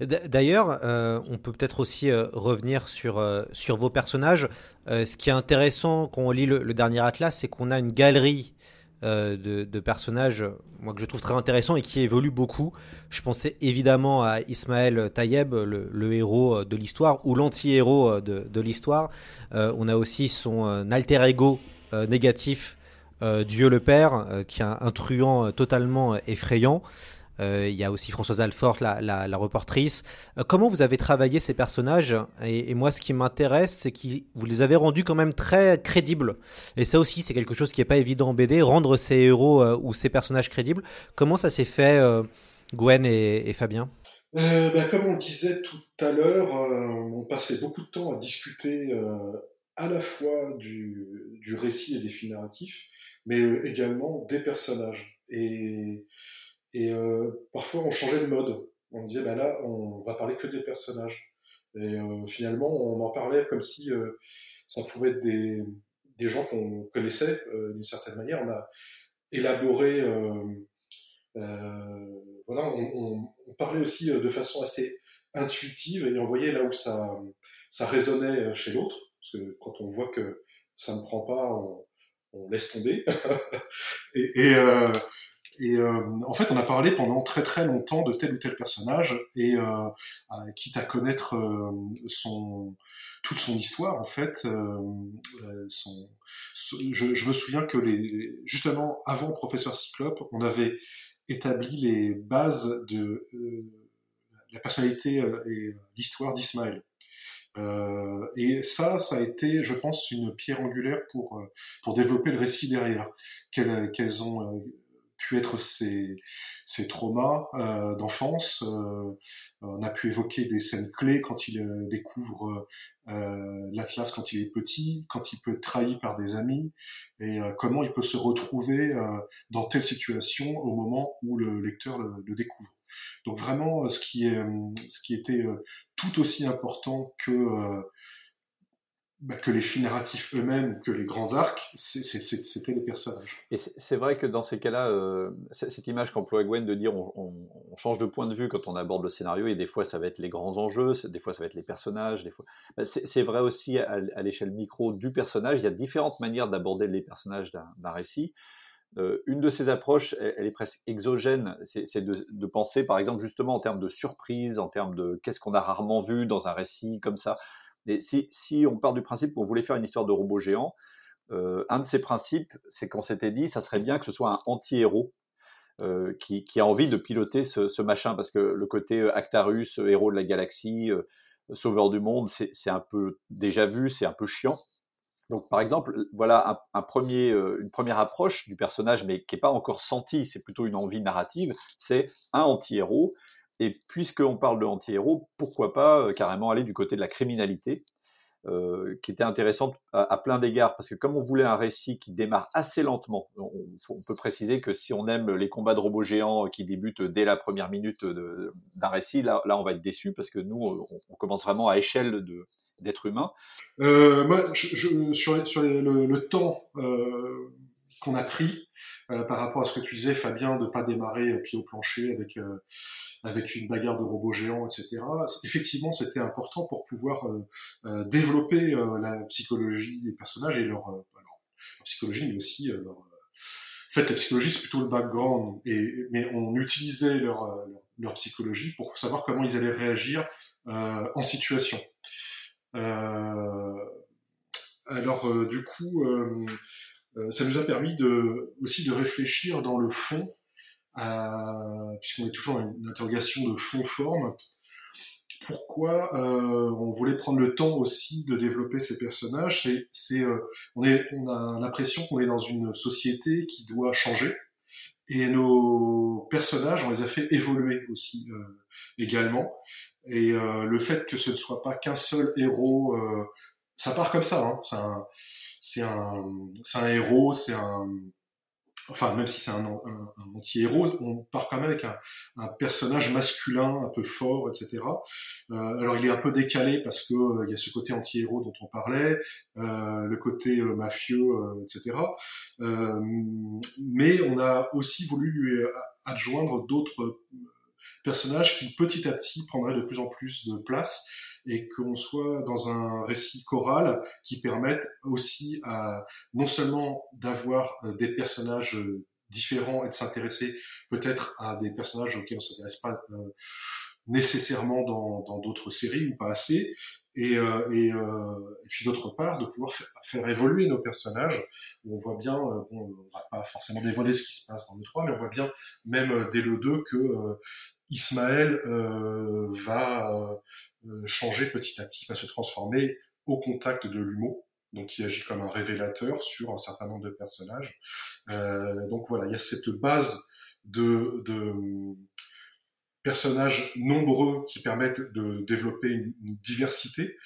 D'ailleurs, euh, on peut peut-être aussi euh, revenir sur, euh, sur vos personnages. ce qui est intéressant quand on lit le, le dernier Atlas, c'est qu'on a une galerie de, de, personnages, moi que je trouve très intéressant et qui évolue beaucoup. Je pensais évidemment à Ismaël Tayeb, le, le héros de l'histoire ou l'anti-héros de, de l'histoire. on a aussi son alter ego négatif, Dieu le Père, qui est un truand totalement effrayant. Euh, il y a aussi Françoise Alfort, la, reportrice. Euh, comment vous avez travaillé ces personnages? Et, moi, ce qui m'intéresse, c'est que vous les avez rendus quand même très crédibles. Et ça aussi, c'est quelque chose qui n'est pas évident en BD, rendre ces héros euh, ou ces personnages crédibles. Comment ça s'est fait, Gwen et, Fabien? Bah, Comme on disait tout à l'heure, on passait beaucoup de temps à discuter à la fois du, du récit et des films narratifs, mais également des personnages. Et et euh, parfois, on changeait de mode. On disait, bah là, on va parler que des personnages. Et euh, finalement, on en parlait comme si euh, ça pouvait être des, des gens qu'on connaissait d'une certaine manière. On a élaboré, voilà, on, on, parlait aussi de façon assez intuitive et on voyait là où ça, ça résonnait chez l'autre. Parce que quand on voit que ça ne prend pas, on, on laisse tomber. et, et, et euh, en fait, on a parlé pendant très très longtemps de tel ou tel personnage, et euh, quitte à connaître euh, son toute son histoire, en fait, son, je, je, me souviens que les, justement avant Professeur Cyclope, on avait établi les bases de la personnalité et l'histoire d'Ismaël. Euh, et ça, ça a été, je pense, une pierre angulaire pour pour développer le récit derrière. Qu'elles qu'elles ont pu être ses traumas euh, d'enfance. Euh, on a pu évoquer des scènes clés quand il euh, découvre l'Atlas quand il est petit, quand il peut être trahi par des amis, et comment il peut se retrouver dans telle situation au moment où le lecteur le, le découvre. Donc vraiment, ce qui est, ce qui était tout aussi important que bah, que les films narratifs eux-mêmes, que les grands arcs, c'était les personnages. Et c'est vrai que dans ces cas-là, euh, cette image qu'emploie Gwen de dire on, change de point de vue quand on aborde le scénario, et des fois ça va être les grands enjeux, des fois ça va être les personnages, des fois. Bah, c'est vrai aussi à, l'échelle micro du personnage, il y a différentes manières d'aborder les personnages d'un récit. Euh, une de ces approches, elle, elle est presque exogène, c'est de, de, penser par exemple justement en termes de surprise, en termes de qu'est-ce qu'on a rarement vu dans un récit comme ça. Et si, on part du principe qu'on voulait faire une histoire de robot géant, euh, un de ces principes, c'est qu'on s'était dit, ça serait bien que ce soit un anti-héros euh, qui, a envie de piloter ce, machin, parce que le côté euh, Actarus, héros de la galaxie, sauveur du monde, c'est un peu déjà vu, c'est un peu chiant. Donc, par exemple, voilà une première approche du personnage, mais qui n'est pas encore sentie, c'est plutôt une envie narrative, c'est un anti-héros et puisqu'on parle de anti-héros, pourquoi pas euh, carrément aller du côté de la criminalité, euh, qui était intéressante à, plein d'égards, parce que comme on voulait un récit qui démarre assez lentement, on, peut préciser que si on aime les combats de robots géants qui débutent dès la première minute d'un récit, là, on va être déçu, parce que nous, on, commence vraiment à échelle d'être humain. Euh, moi, je, je, sur, sur le, le, temps euh, qu'on a pris euh, par rapport à ce que tu disais, Fabien, de pas démarrer pied au plancher avec euh, avec une bagarre de robots géants, etc. Effectivement, c'était important pour pouvoir euh, euh développer euh, la psychologie des personnages et leur, euh, psychologie, mais aussi leur. En fait, la psychologie, c'est plutôt le background, et, mais on utilisait leur, leur psychologie pour savoir comment ils allaient réagir en situation. alors, du coup, ça nous a permis de, aussi de réfléchir dans le fond euh, puisqu'on est toujours une interrogation de fond-forme, pourquoi euh, on voulait prendre le temps aussi de développer ces personnages C'est, c'est euh, on, est, on a l'impression qu'on est dans une société qui doit changer, et nos personnages, on les a fait évoluer aussi euh, également. Et euh, le fait que ce ne soit pas qu'un seul héros, euh, ça part comme ça. Hein, un, c'est un, un héros, c'est un enfin même si c'est un, anti-héros, on part quand même avec un, personnage masculin un peu fort, etc. Euh, alors il est un peu décalé parce que euh, il y a ce côté anti-héros dont on parlait, euh, le côté mafieux, etc. mais on a aussi voulu lui adjoindre d'autres personnage qui petit à petit prendrait de plus en plus de place et qu'on soit dans un récit choral qui permette aussi à non seulement d'avoir euh, des personnages différents et de s'intéresser peut-être à des personnages auxquels on ne s'intéresse pas euh, nécessairement dans d'autres séries ou pas assez, et, euh, euh, puis d'autre part de pouvoir faire, évoluer nos personnages. On voit bien, euh, bon, on va pas forcément dévoiler ce qui se passe dans le 3, mais on voit bien même euh, dès le 2 que euh, Ismaël va changer petit à petit, va se transformer au contact de l'humour donc qui agit comme un révélateur sur un certain nombre de personnages. donc voilà, il y a cette base de, personnages nombreux qui permettent de développer une, diversité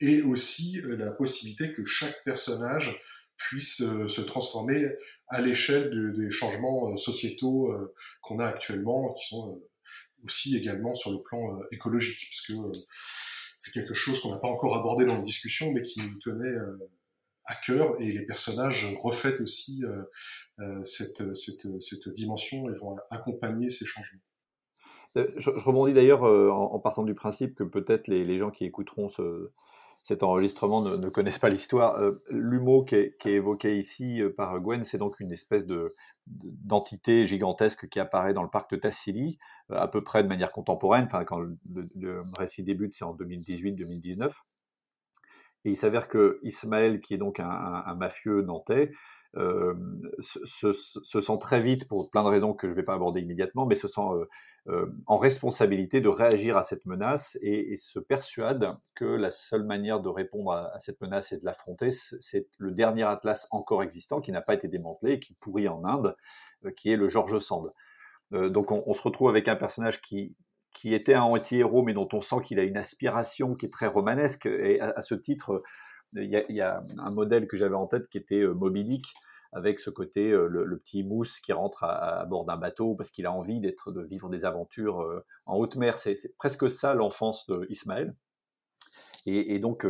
et aussi euh, la possibilité que chaque personnage puisse euh, se transformer à l'échelle des changements euh, sociétaux qu'on a actuellement, qui sont aussi également sur le plan écologique, parce que c'est quelque chose qu'on n'a pas encore abordé dans la discussion, mais qui nous tenait à cœur, et les personnages reflètent aussi cette, cette, cette dimension et vont accompagner ces changements. Euh, je, rebondis d'ailleurs euh, en, partant du principe que peut-être les, gens qui écouteront cet enregistrement ne, connaissent pas l'histoire. Euh, l'humour qui, est, évoqué ici par Gwen, c'est donc une espèce de, d'entité gigantesque qui apparaît dans le parc de Tassili, à peu près de manière contemporaine. Enfin, quand le, récit débute, c'est en 2018-2019. Et il s'avère que Ismaël, qui est donc un mafieux nantais, se, sent très vite, pour plein de raisons que je ne vais pas aborder immédiatement, mais se sent en responsabilité de réagir à cette menace et, se persuade que la seule manière de répondre à, cette menace et de l'affronter, c'est le dernier atlas encore existant qui n'a pas été démantelé et qui pourrit en Inde, qui est le George Sand. donc on, se retrouve avec un personnage qui, qui était un anti-héros, mais dont on sent qu'il a une aspiration qui est très romanesque. Et à ce titre, il y, a, un modèle que j'avais en tête qui était euh, Moby Dick, avec ce côté euh, le, petit mousse qui rentre à, bord d'un bateau parce qu'il a envie d'être de vivre des aventures euh, en haute mer. C'est presque ça l'enfance d'Ismaël. Et, et, donc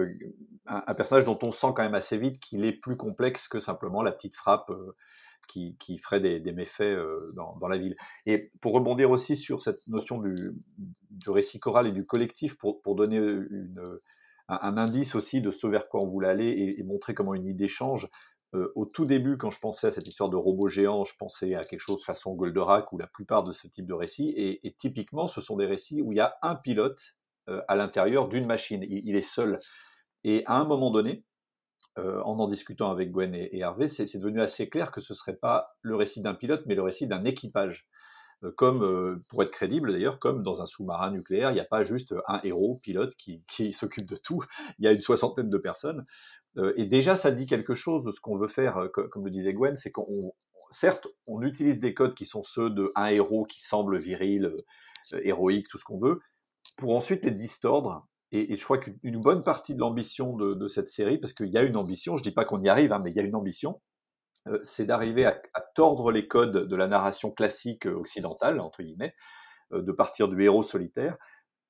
un, personnage dont on sent quand même assez vite qu'il est plus complexe que simplement la petite frappe qui, qui, ferait des, méfaits dans, la ville. Et pour rebondir aussi sur cette notion du, du récit choral et du collectif, pour, pour donner une, un, indice aussi de ce vers quoi on voulait aller et, montrer comment une idée change. Euh, au tout début, quand je pensais à cette histoire de robot géant, je pensais à quelque chose façon Goldorak ou la plupart de ce type de récits. Et, typiquement, ce sont des récits où il y a un pilote euh, à l'intérieur d'une machine. Il, est seul. Et à un moment donné, euh, en en discutant avec Gwen et, et Hervé, c'est devenu assez clair que ce ne serait pas le récit d'un pilote, mais le récit d'un équipage. Euh, comme, euh, pour être crédible d'ailleurs, comme dans un sous-marin nucléaire, il n'y a pas juste un héros, pilote, qui, qui s'occupe de tout, il y a une soixantaine de personnes. Euh, et déjà, ça dit quelque chose de ce qu'on veut faire, comme le disait Gwen, c'est qu'on, certes, on utilise des codes qui sont ceux de un héros qui semble viril, héroïque, tout ce qu'on veut, pour ensuite les distordre et, je crois qu'une bonne partie de l'ambition de, de, cette série, parce qu'il y a une ambition, je dis pas qu'on y arrive, hein, mais il y a une ambition, c'est d'arriver à, tordre les codes de la narration classique euh, occidentale, entre guillemets, euh, de partir du héros solitaire,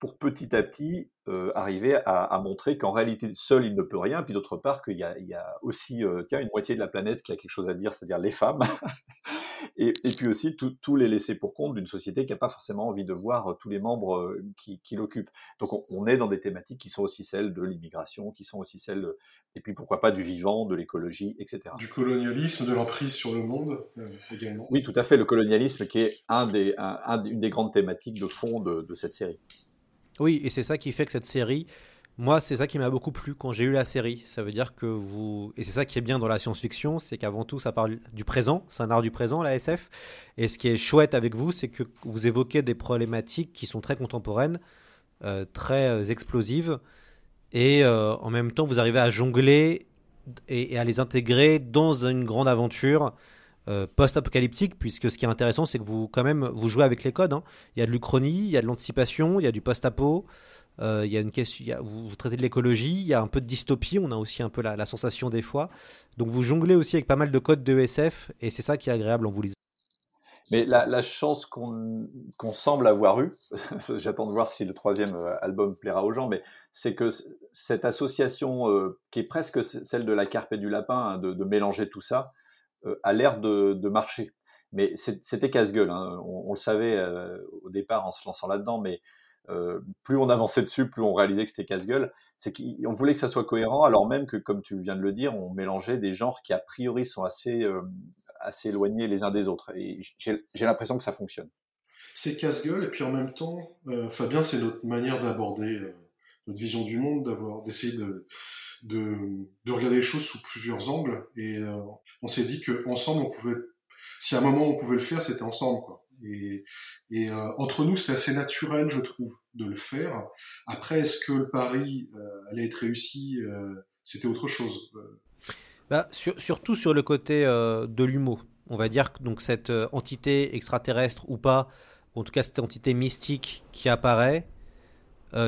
pour petit à petit arriver à, montrer qu'en réalité, seul, il ne peut rien, puis d'autre part, qu'il y, a aussi tiens, une moitié de la planète qui a quelque chose à dire, c'est-à-dire les femmes, et, puis aussi tous les laissés pour compte d'une société qui n'a pas forcément envie de voir tous les membres qui, l'occupent. Donc on, est dans des thématiques qui sont aussi celles de l'immigration, qui sont aussi celles, et puis pourquoi pas du vivant, de l'écologie, etc. Du colonialisme, de l'emprise sur le monde également. Oui, tout à fait, le colonialisme qui est un des, une des grandes thématiques de fond de, de cette série. Oui, et c'est ça qui fait que cette série, moi, c'est ça qui m'a beaucoup plu quand j'ai eu la série. Ça veut dire que vous. Et c'est ça qui est bien dans la science-fiction, c'est qu'avant tout, ça parle du présent. C'est un art du présent, la SF. Et ce qui est chouette avec vous, c'est que vous évoquez des problématiques qui sont très contemporaines, euh, très euh, explosives. Et euh, en même temps, vous arrivez à jongler et, à les intégrer dans une grande aventure post-apocalyptique, puisque ce qui est intéressant, c'est que vous, quand même, vous jouez avec les codes. Hein. Il y a de l'Uchronie, il y a de l'anticipation, il y a du post-apo. Euh, y a une question, vous, traitez de l'écologie, il y a un peu de dystopie, on a aussi un peu la, sensation des fois. Donc vous jonglez aussi avec pas mal de codes de SF et c'est ça qui est agréable en vous lisant. Mais la, chance qu'on semble avoir eue, j'attends de voir si le troisième euh, album plaira aux gens, mais c'est que cette association euh, qui est presque celle de la carpe et du lapin, hein, de, mélanger tout ça, a l'air de, marcher. Mais c'était casse-gueule, hein. on, le savait au départ en se lançant là-dedans, mais plus on avançait dessus, plus on réalisait que c'était casse-gueule. C'est qu'on voulait que ça soit cohérent, alors même que, comme tu viens de le dire, on mélangeait des genres qui a priori sont assez, assez éloignés les uns des autres. Et j'ai l'impression que ça fonctionne. C'est casse-gueule, et puis en même temps, Fabien, c'est notre manière d'aborder notre vision du monde, d'avoir d'essayer de, de, de regarder les choses sous plusieurs angles. Et on s'est dit que ensemble, on pouvait, si à un moment on pouvait le faire, c'était ensemble, quoi. Et, euh, entre nous, c'était assez naturel, je trouve, de le faire. Après, est-ce que le pari euh, allait être réussi euh, C'était autre chose. Bah, surtout sur le côté de l'humour. On va dire que donc cette entité extraterrestre ou pas, en tout cas cette entité mystique qui apparaît,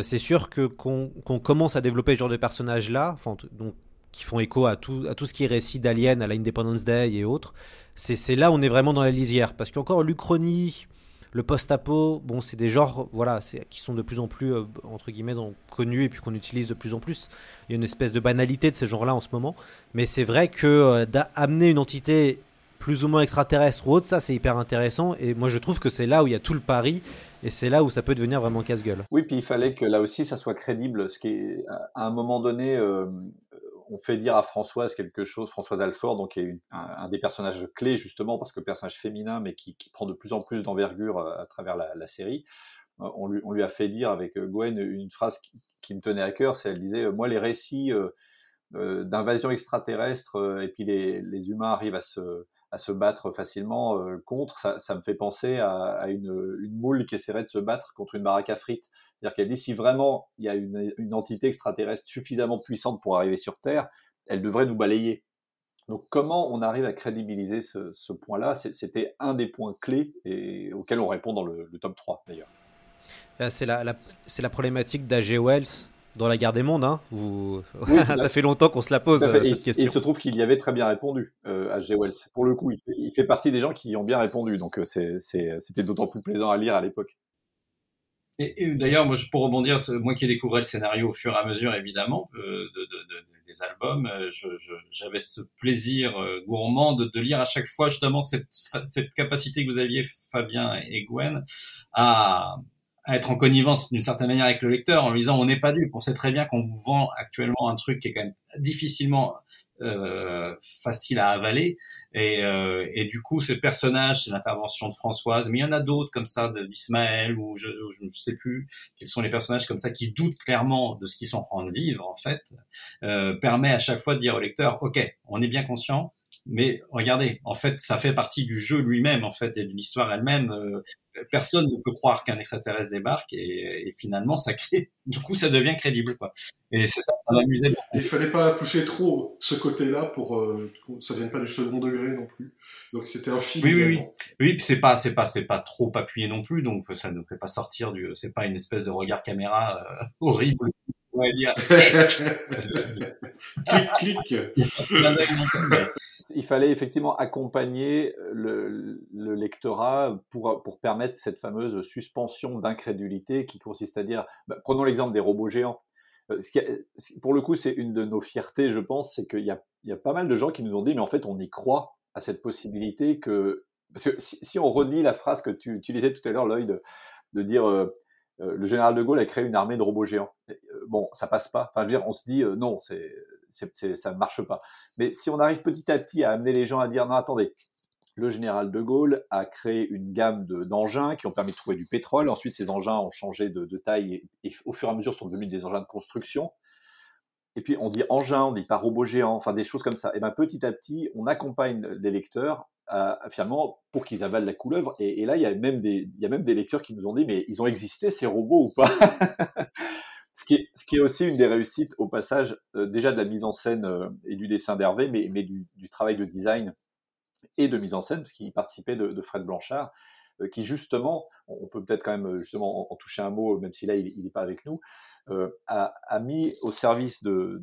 c'est sûr que qu'on commence à développer ce genre de personnages là, enfin, donc qui font écho à tout, à tout ce qui est récit d'Alien, à l'Independence Day et autres, c'est là où on est vraiment dans la lisière. Parce qu'encore l'Uchronie, le post-apo, bon, c'est des genres voilà, qui sont de plus en plus, euh, entre guillemets, connus et puis qu'on utilise de plus en plus. Il y a une espèce de banalité de ces genres-là en ce moment. Mais c'est vrai que euh, d'amener une entité plus ou moins extraterrestre ou autre, ça c'est hyper intéressant. Et moi je trouve que c'est là où il y a tout le pari. Et c'est là où ça peut devenir vraiment casse-gueule. Oui, puis il fallait que là aussi ça soit crédible. Ce qui est, à un moment donné, euh, on fait dire à Françoise quelque chose, Françoise Alfort, donc qui est un, des personnages clés justement, parce que personnage féminin, mais qui, prend de plus en plus d'envergure euh, à, travers la, série, euh, on lui, a fait dire avec euh, Gwen une phrase qui, me tenait à cœur, c'est elle disait, moi les récits d'invasion extraterrestre, et puis les, humains arrivent à se, battre facilement contre, ça, me fait penser à, une, une, moule qui essaierait de se battre contre une baraque à frites. C'est-à-dire qu'elle dit si vraiment il y a une, entité extraterrestre suffisamment puissante pour arriver sur Terre, elle devrait nous balayer. Donc comment on arrive à crédibiliser ce, point-là? C'était un des points clés et auxquels on répond dans le, top 3 d'ailleurs. Euh, c'est la, la, problématique d'A.G. Wells dans La guerre des mondes. Hein ça fait longtemps qu'on se la pose, cette question. Et il se trouve qu'il y avait très bien répondu, euh. Wells. Pour le coup, il fait, partie des gens qui y ont bien répondu. Donc euh, c'était d'autant plus plaisant à lire à l'époque. Et, d'ailleurs, moi, pour rebondir, moi qui ai découvert le scénario au fur et à mesure, évidemment, euh, de, de, des albums, euh, j'avais ce plaisir euh, gourmand de, lire à chaque fois justement cette, cette capacité que vous aviez, Fabien et Gwen, à, à être en connivence d'une certaine manière avec le lecteur en lui disant on n'est pas dupe, on sait très bien qu'on vous vend actuellement un truc qui est quand même difficilement euh, facile à avaler. Et, euh, et, du coup, ces personnages, c'est l'intervention de Françoise, mais il y en a d'autres comme ça, d'Ismaël, ou je ne sais plus quels sont les personnages comme ça qui doutent clairement de ce qu'ils sont en train de vivre, en fait, euh, permet à chaque fois de dire au lecteur, OK, on est bien conscient, mais regardez, en fait, ça fait partie du jeu lui-même, en fait, et de l'histoire elle-même. Personne ne peut croire qu'un extraterrestre débarque, et, finalement, ça crée. Du coup, ça devient crédible, quoi. Et c'est ça, ça m'amusait. Il fallait pas pousser trop ce côté-là pour euh, que ça vienne pas du second degré non plus. Donc c'était un film. Oui, oui, oui. Oui, c'est pas, c'est pas, c'est pas trop appuyé non plus, donc ça ne fait pas sortir du. C'est pas une espèce de regard caméra euh, horrible on va dire. clic, clic. Il fallait effectivement accompagner le, le lectorat pour, pour permettre cette fameuse suspension d'incrédulité qui consiste à dire, bah, prenons l'exemple des robots géants. Euh, pour le coup, c'est une de nos fiertés, je pense, c'est qu'il y a, il y a pas mal de gens qui nous ont dit, mais en fait, on y croit à cette possibilité que, parce que si, on renie la phrase que tu utilisais tout à l'heure, Lloyd, de dire euh, euh, le général de Gaulle a créé une armée de robots géants. Euh, bon, ça passe pas. Enfin, dire, on se dit euh, non, c'est, ça ne marche pas. Mais si on arrive petit à petit à amener les gens à dire non, attendez, le général de Gaulle a créé une gamme d'engins qui ont permis de trouver du pétrole. Ensuite, ces engins ont changé de, taille et, au fur et à mesure sont devenus des engins de construction. Et puis on dit engin, on dit pas robot géant, enfin des choses comme ça. Et bien petit à petit, on accompagne les lecteurs finalement pour qu'ils avalent la couleuvre. Et, là, il y, a même des, il y a même des lecteurs qui nous ont dit, mais ils ont existé ces robots ou pas? Ce, qui est, ce qui est aussi une des réussites au passage euh, déjà de la mise en scène euh, et du dessin d'Hervé, mais, mais du, travail de design et de mise en scène, parce qu'il participait de, Fred Blanchard, euh, qui justement, on peut peut-être quand même justement en, toucher un mot, même si là il n'est pas avec nous, euh, a, mis au service de,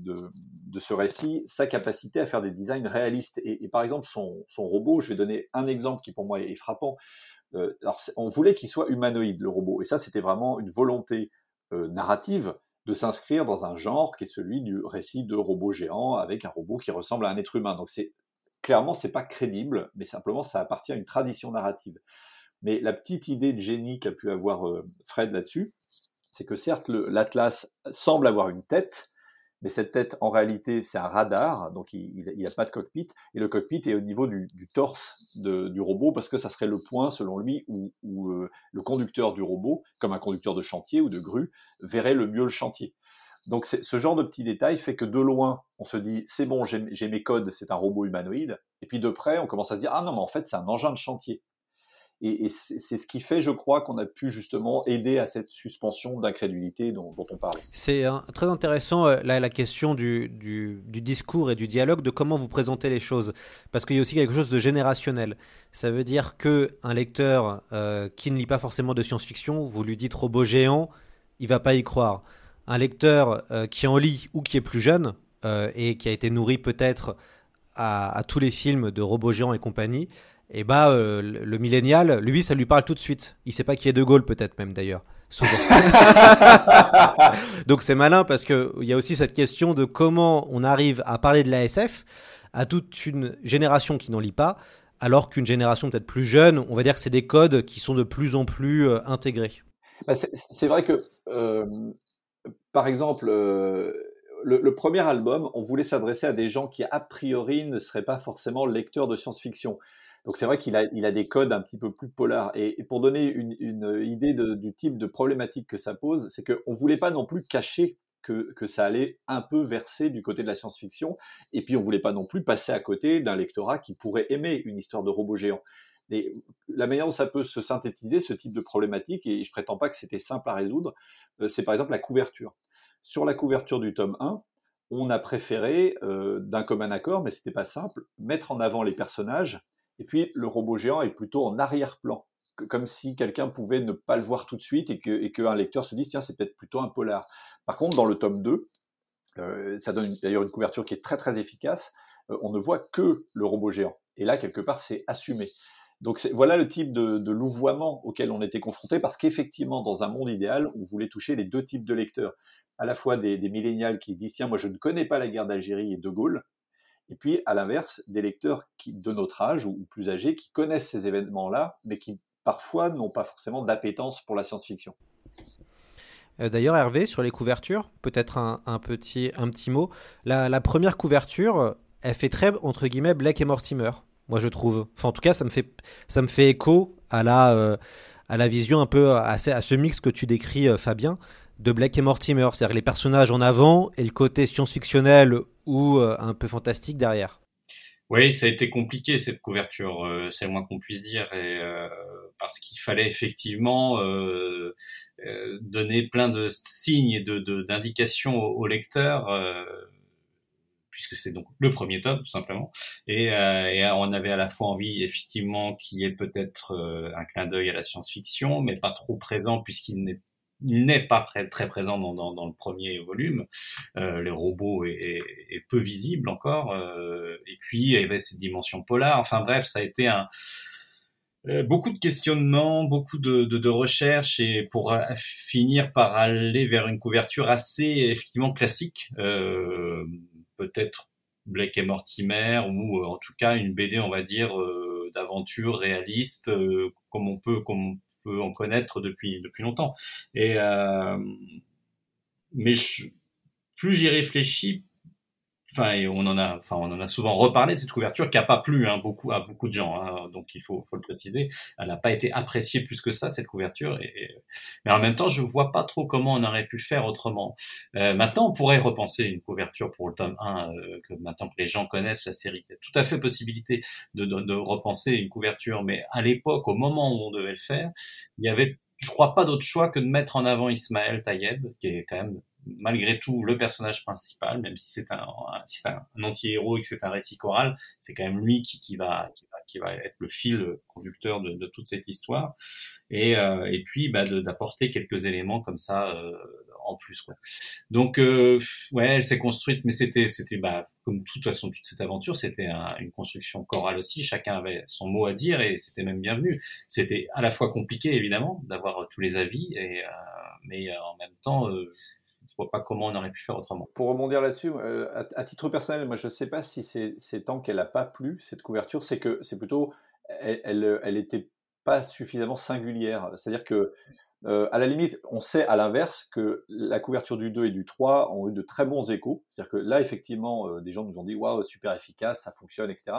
ce récit sa capacité à faire des designs réalistes. Et, par exemple, son, robot, je vais donner un exemple qui pour moi est, frappant. Euh, alors, on voulait qu'il soit humanoïde, le robot. Et ça, c'était vraiment une volonté euh, narrative de s'inscrire dans un genre qui est celui du récit de robot géant avec un robot qui ressemble à un être humain. Donc c'est clairement, c'est pas crédible, mais simplement, ça appartient à une tradition narrative. Mais la petite idée de génie qu'a pu avoir Fred là-dessus, c'est que certes, l'Atlas semble avoir une tête, mais cette tête, en réalité, c'est un radar, donc il n'y a pas de cockpit, et le cockpit est au niveau du, torse du robot, parce que ça serait le point, selon lui, où, euh, le conducteur du robot, comme un conducteur de chantier ou de grue, verrait le mieux le chantier. Donc ce genre de petits détails fait que de loin, on se dit, c'est bon, j'ai mes codes, c'est un robot humanoïde, et puis de près, on commence à se dire, ah non, mais en fait, c'est un engin de chantier. Et, c'est ce qui fait, je crois, qu'on a pu justement aider à cette suspension d'incrédulité dont, on parlait. C'est très intéressant euh, la question du, discours et du dialogue, de comment vous présentez les choses, parce qu'il y a aussi quelque chose de générationnel. Ça veut dire que un lecteur euh, qui ne lit pas forcément de science-fiction, vous lui dites robot géant, il va pas y croire. Un lecteur euh, qui en lit ou qui est plus jeune et qui a été nourri peut-être à, à, tous les films de robots géants et compagnie, et bah euh, le millénial, lui, ça lui parle tout de suite. Il sait pas qui est De Gaulle, peut-être même d'ailleurs. Souvent. Donc c'est malin parce que il y a aussi cette question de comment on arrive à parler de l'ASF à toute une génération qui n'en lit pas, alors qu'une génération peut-être plus jeune, on va dire que c'est des codes qui sont de plus en plus euh, intégrés. Bah, c'est vrai que, euh, par exemple, le, le, premier album, on voulait s'adresser à des gens qui a priori ne seraient pas forcément lecteurs de science-fiction. Donc c'est vrai qu'il a, il a des codes un petit peu plus polars. Et, pour donner une, idée du type de problématique que ça pose, c'est qu'on ne voulait pas non plus cacher que, que, ça allait un peu verser du côté de la science-fiction. Et puis on ne voulait pas non plus passer à côté d'un lectorat qui pourrait aimer une histoire de robot géant. Et la manière dont ça peut se synthétiser, ce type de problématique, et je prétends pas que c'était simple à résoudre, euh, c'est par exemple la couverture. Sur la couverture du tome 1, on a préféré, euh, d'un commun accord, mais c'était pas simple, mettre en avant les personnages et puis le robot géant est plutôt en arrière-plan, comme si quelqu'un pouvait ne pas le voir tout de suite et qu'un que lecteur se dise tiens c'est peut-être plutôt un polar. Par contre dans le tome 2, euh, ça donne d'ailleurs une couverture qui est très très efficace, euh, on ne voit que le robot géant. Et là quelque part c'est assumé. Donc voilà le type de, louvoiement auquel on était confronté parce qu'effectivement dans un monde idéal on voulait toucher les deux types de lecteurs à la fois des, des millénials qui disent tiens moi je ne connais pas la guerre d'Algérie et De Gaulle et puis, à l'inverse, des lecteurs de notre âge ou, plus âgés qui connaissent ces événements-là, mais qui parfois n'ont pas forcément d'appétence pour la science-fiction. Euh, d'ailleurs, Hervé, sur les couvertures, peut-être un, petit, un petit mot. La, première couverture, elle fait très, entre guillemets, Blake et Mortimer, moi je trouve. En tout cas, ça me fait, ça me fait écho à la, euh, à la vision un peu, à, à, ce mix que tu décris, euh, Fabien, de Blake et Mortimer, c'est-à-dire les personnages en avant et le côté science-fictionnel ou euh, un peu fantastique derrière. Oui, ça a été compliqué cette couverture, euh, c'est le moins qu'on puisse dire, et, euh, parce qu'il fallait effectivement donner plein de signes et d'indications de, aux, lecteurs, puisque c'est donc le premier tome tout simplement, et, et, on avait à la fois envie effectivement qu'il y ait peut-être un clin d'œil à la science-fiction, mais pas trop présent puisqu'il n'est n'est pas très présent dans, dans, dans, le premier volume. Euh, les robots est, est, peu visible encore. Euh, et puis il y avait cette dimension polar. Enfin bref, ça a été un euh, beaucoup de questionnements, beaucoup de, de, de, recherches et pour euh, finir par aller vers une couverture assez effectivement classique, euh, peut-être Blake et Mortimer ou en tout cas une BD on va dire d'aventure réaliste comme on peut comme en connaître depuis depuis longtemps. Et euh, mais plus j'y réfléchis, enfin, on en a, enfin, on en a souvent reparlé de cette couverture qui a pas plu hein, beaucoup à beaucoup de gens. Hein, donc il faut, faut le préciser, elle n'a pas été appréciée plus que ça cette couverture. Et, mais en même temps, je vois pas trop comment on aurait pu faire autrement. Euh, maintenant, on pourrait repenser une couverture pour le tome 1, euh, que maintenant que les gens connaissent la série, il y a tout à fait possibilité de, de, de repenser une couverture. Mais à l'époque, au moment où on devait le faire, il y avait je crois pas d'autre choix que de mettre en avant Ismaël Tayeb, qui est quand même malgré tout le personnage principal, même si c'est un, un, anti-héros et que c'est un récit choral, c'est quand même lui qui, qui, va, qui, va, qui va être le fil conducteur de, de toute cette histoire. Et, euh, et puis bah, d'apporter quelques éléments comme ça euh, en plus. Quoi. Donc euh, ouais, elle s'est construite, mais c'était bah, comme toute façon toute cette aventure, c'était une construction chorale aussi. Chacun avait son mot à dire et c'était même bienvenu. C'était à la fois compliqué évidemment d'avoir tous les avis, et, euh, mais en même temps vois pas comment on aurait pu faire autrement. Pour rebondir là-dessus, euh, à, titre personnel, moi je sais pas si c'est tant qu'elle a pas plu cette couverture, c'est que c'est plutôt elle, elle, pas suffisamment singulière. C'est-à-dire que euh, à la limite, on sait à l'inverse que la couverture du 2 et du 3 ont eu de très bons échos. C'est-à-dire que là, effectivement, euh, des gens nous ont dit waouh, super efficace, ça fonctionne, etc.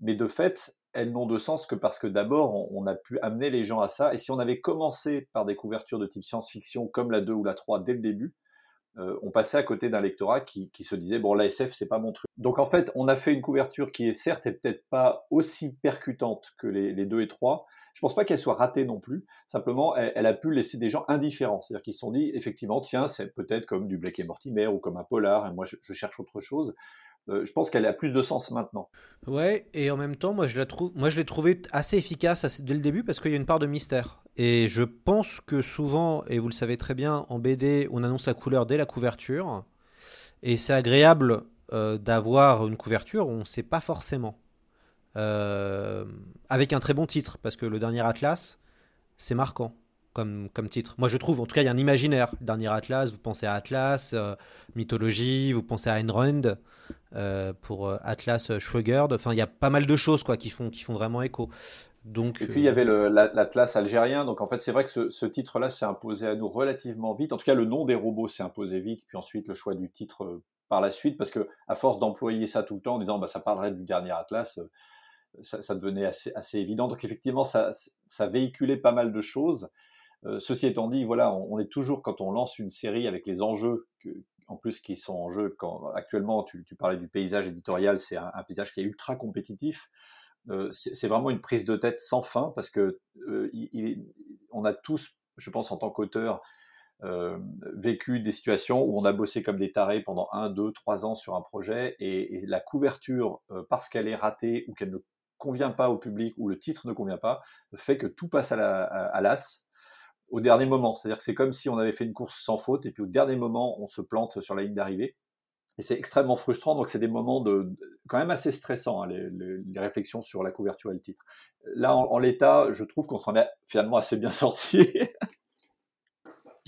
Mais de fait, elles n'ont de sens que parce que d'abord, on, a pu amener les gens à ça. Et si on avait commencé par des couvertures de type science-fiction comme la 2 ou la 3 dès le début, euh, on passait à côté d'un lectorat qui, se disait bon, la SF, c'est pas mon truc. Donc en fait, on a fait une couverture qui est certes et peut-être pas aussi percutante que les, 2 et 3, je pense pas qu'elle soit ratée non plus. Simplement, elle, a pu laisser des gens indifférents. C'est-à-dire qu'ils se sont dit, effectivement, tiens, c'est peut-être comme du Blake et Mortimer ou comme un polar, et moi je, cherche autre chose. Euh, je pense qu'elle a plus de sens maintenant. Ouais, et en même temps, moi je la trouve, moi je l'ai trouvée assez efficace dès le début parce qu'il y a une part de mystère. Et je pense que souvent, et vous le savez très bien, en BD, on annonce la couleur dès la couverture, et c'est agréable euh, d'avoir une couverture où on ne sait pas forcément. Euh, avec un très bon titre, parce que le dernier Atlas, c'est marquant comme, comme titre. Moi, je trouve, en tout cas, il y a un imaginaire. Dernier Atlas, vous pensez à Atlas, euh, mythologie, vous pensez à Ayn Rand, euh, pour Atlas Schweigerd. Enfin, il y a pas mal de choses quoi, qui, font, qui font vraiment écho. Donc, et puis il y avait l'Atlas algérien, donc en fait c'est vrai que ce, ce titre-là s'est imposé à nous relativement vite. En tout cas, le nom des robots s'est imposé vite, puis ensuite le choix du titre par la suite, parce que à force d'employer ça tout le temps en disant bah, ça parlerait du dernier Atlas, ça, devenait assez, assez, évident. Donc effectivement, ça, ça véhiculait pas mal de choses. Euh, ceci étant dit, voilà, on, est toujours quand on lance une série avec les enjeux en plus qui sont en jeu. Quand, actuellement, tu, parlais du paysage éditorial, c'est un, paysage qui est ultra compétitif. Euh, c'est vraiment une prise de tête sans fin parce que euh, on a tous, je pense, en tant qu'auteur, vécu des situations où on a bossé comme des tarés pendant un, deux, trois ans sur un projet et, la couverture, parce qu'elle est ratée ou qu'elle ne convient pas au public ou le titre ne convient pas, fait que tout passe à, l'as au dernier moment. C'est-à-dire que c'est comme si on avait fait une course sans faute et puis au dernier moment, on se plante sur la ligne d'arrivée. Et c'est extrêmement frustrant, donc c'est des moments de, quand même assez stressants, hein, les, réflexions sur la couverture et le titre. Là, en l'état, je trouve qu'on s'en est finalement assez bien sorti.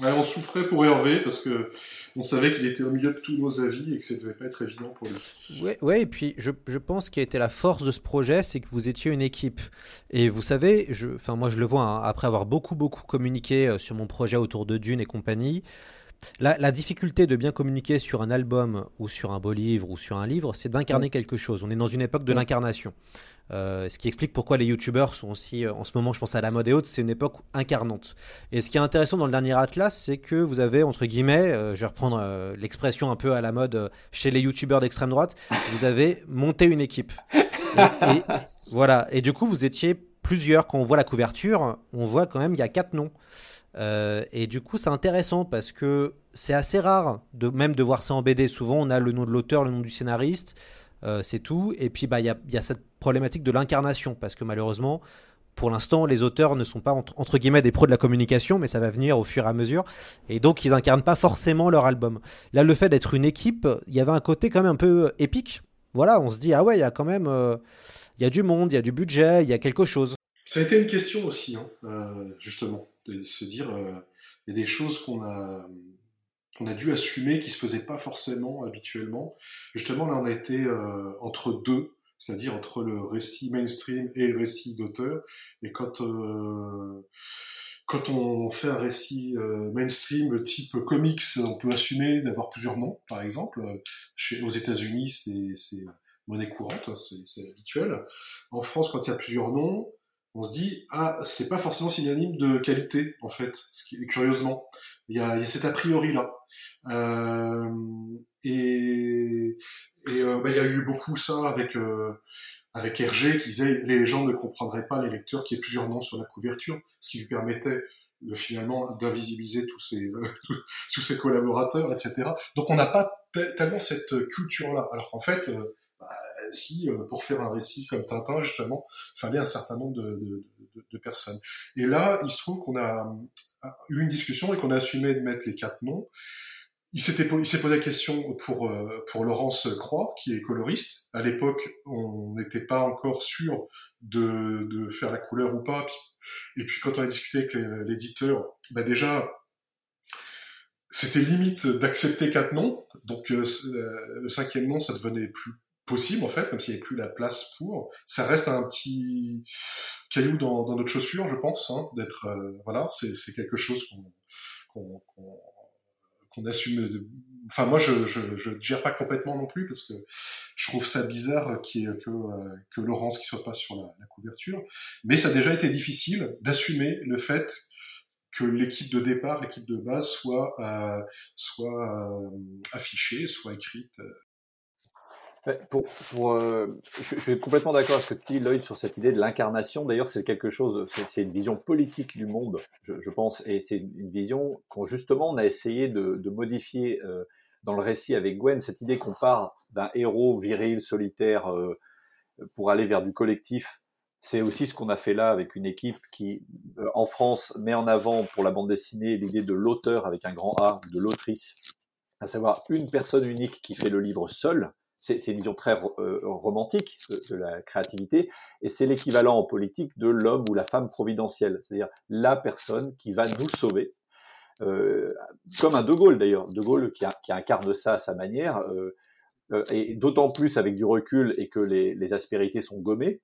On souffrait pour Hervé parce que on savait qu'il était au milieu de tous nos avis et que ça devait pas être évident pour lui. Ouais, et puis je, je pense qu'il a été la force de ce projet, c'est que vous étiez une équipe. Et vous savez, enfin moi je le vois hein, après avoir beaucoup beaucoup communiqué euh, sur mon projet autour de Dune et compagnie. La, difficulté de bien communiquer sur un album ou sur un beau livre ou sur un livre, c'est d'incarner quelque chose. On est dans une époque de l'incarnation. Euh, ce qui explique pourquoi les youtubeurs sont aussi, euh, en ce moment, je pense à la mode et autres, c'est une époque incarnante. Et ce qui est intéressant dans le dernier Atlas, c'est que vous avez, entre guillemets, euh, je vais reprendre l'expression un peu à la mode chez les youtubeurs d'extrême droite, vous avez monté une équipe. Et, voilà. Et du coup, vous étiez plusieurs. Quand on voit la couverture, on voit quand même, il y a quatre noms. Euh, et du coup, c'est intéressant parce que c'est assez rare de même de voir ça en BD. Souvent, on a le nom de l'auteur, le nom du scénariste, euh, c'est tout. Et puis, bah, il y, a, y, a, cette problématique de l'incarnation parce que malheureusement, pour l'instant, les auteurs ne sont pas entre, guillemets des pros de la communication, mais ça va venir au fur et à mesure. Et donc, ils incarnent pas forcément leur album. Là, le fait d'être une équipe, il y avait un côté quand même un peu épique. Voilà, on se dit ah ouais, il y a quand même, euh, il y a du monde, il y a du budget, il y a quelque chose. Ça a été une question aussi, hein, justement de se dire, euh, il y a des choses qu'on a qu'on a dû assumer qui se faisaient pas forcément habituellement. Justement, là, on a été euh, entre deux, c'est-à-dire entre le récit mainstream et le récit d'auteur. Et quand euh, quand on fait un récit mainstream type comics, on peut assumer d'avoir plusieurs noms, par exemple. Aux États-Unis, c'est monnaie courante, hein, c'est habituel. En France, quand il y a plusieurs noms, on se dit ah c'est pas forcément synonyme de qualité en fait ce qui curieusement il y a, il a cet a priori là. Euh, et euh, bah, il y a eu beaucoup ça avec euh, avec Hergé qui disait les gens ne comprendraient pas les lecteurs qui aient plusieurs noms sur la couverture ce qui lui permettait de, finalement d'invisibiliser tous ses tous ses collaborateurs etc donc on n'a pas tellement cette culture là. Alors qu'en fait si euh, pour faire un récit comme Tintin, justement, fallait un certain nombre de, personnes. Et là, il se trouve qu'on a euh, eu une discussion et qu'on a assumé de mettre les quatre noms. Il s'était s'est posé la question pour euh, pour Laurence Croix qui est coloriste. À l'époque, on n'était pas encore sûr de, de faire la couleur ou pas. Et puis quand on a discuté avec l'éditeur, bah déjà c'était limite d'accepter quatre noms. Donc euh, le cinquième nom, ça devenait plus possible en fait, comme s'il n'y avait plus la place pour. Ça reste un petit caillou dans, dans notre chaussure, je pense, hein, d'être voilà, c'est quelque chose qu'on qu'on assume. Enfin, moi, je, je, je gère pas complètement non plus parce que je trouve ça bizarre qu'il que, euh, que Laurence qui soit pas sur la, la, couverture. Mais ça a déjà été difficile d'assumer le fait que l'équipe de départ, l'équipe de base, soit, euh, soit euh, affichée, soit écrite. Pour, pour euh, je, je, suis complètement d'accord avec ce que dis, Lloyd, sur cette idée de l'incarnation. D'ailleurs, c'est quelque chose, c'est une vision politique du monde, je, je pense, et c'est une vision qu'on justement on a essayé de, de modifier euh, dans le récit avec Gwen. Cette idée qu'on part d'un héros viril, solitaire, euh, pour aller vers du collectif. C'est aussi ce qu'on a fait là avec une équipe qui, euh, en France, met en avant pour la bande dessinée l'idée de l'auteur avec un grand A, de l'autrice, à savoir une personne unique qui fait le livre seule c'est une vision très euh, romantique de, la créativité, et c'est l'équivalent en politique de l'homme ou la femme providentielle, c'est-à-dire la personne qui va nous sauver, euh, comme un De Gaulle d'ailleurs, De Gaulle qui, incarne ça à sa manière, euh, et d'autant plus avec du recul et que les, aspérités sont gommées.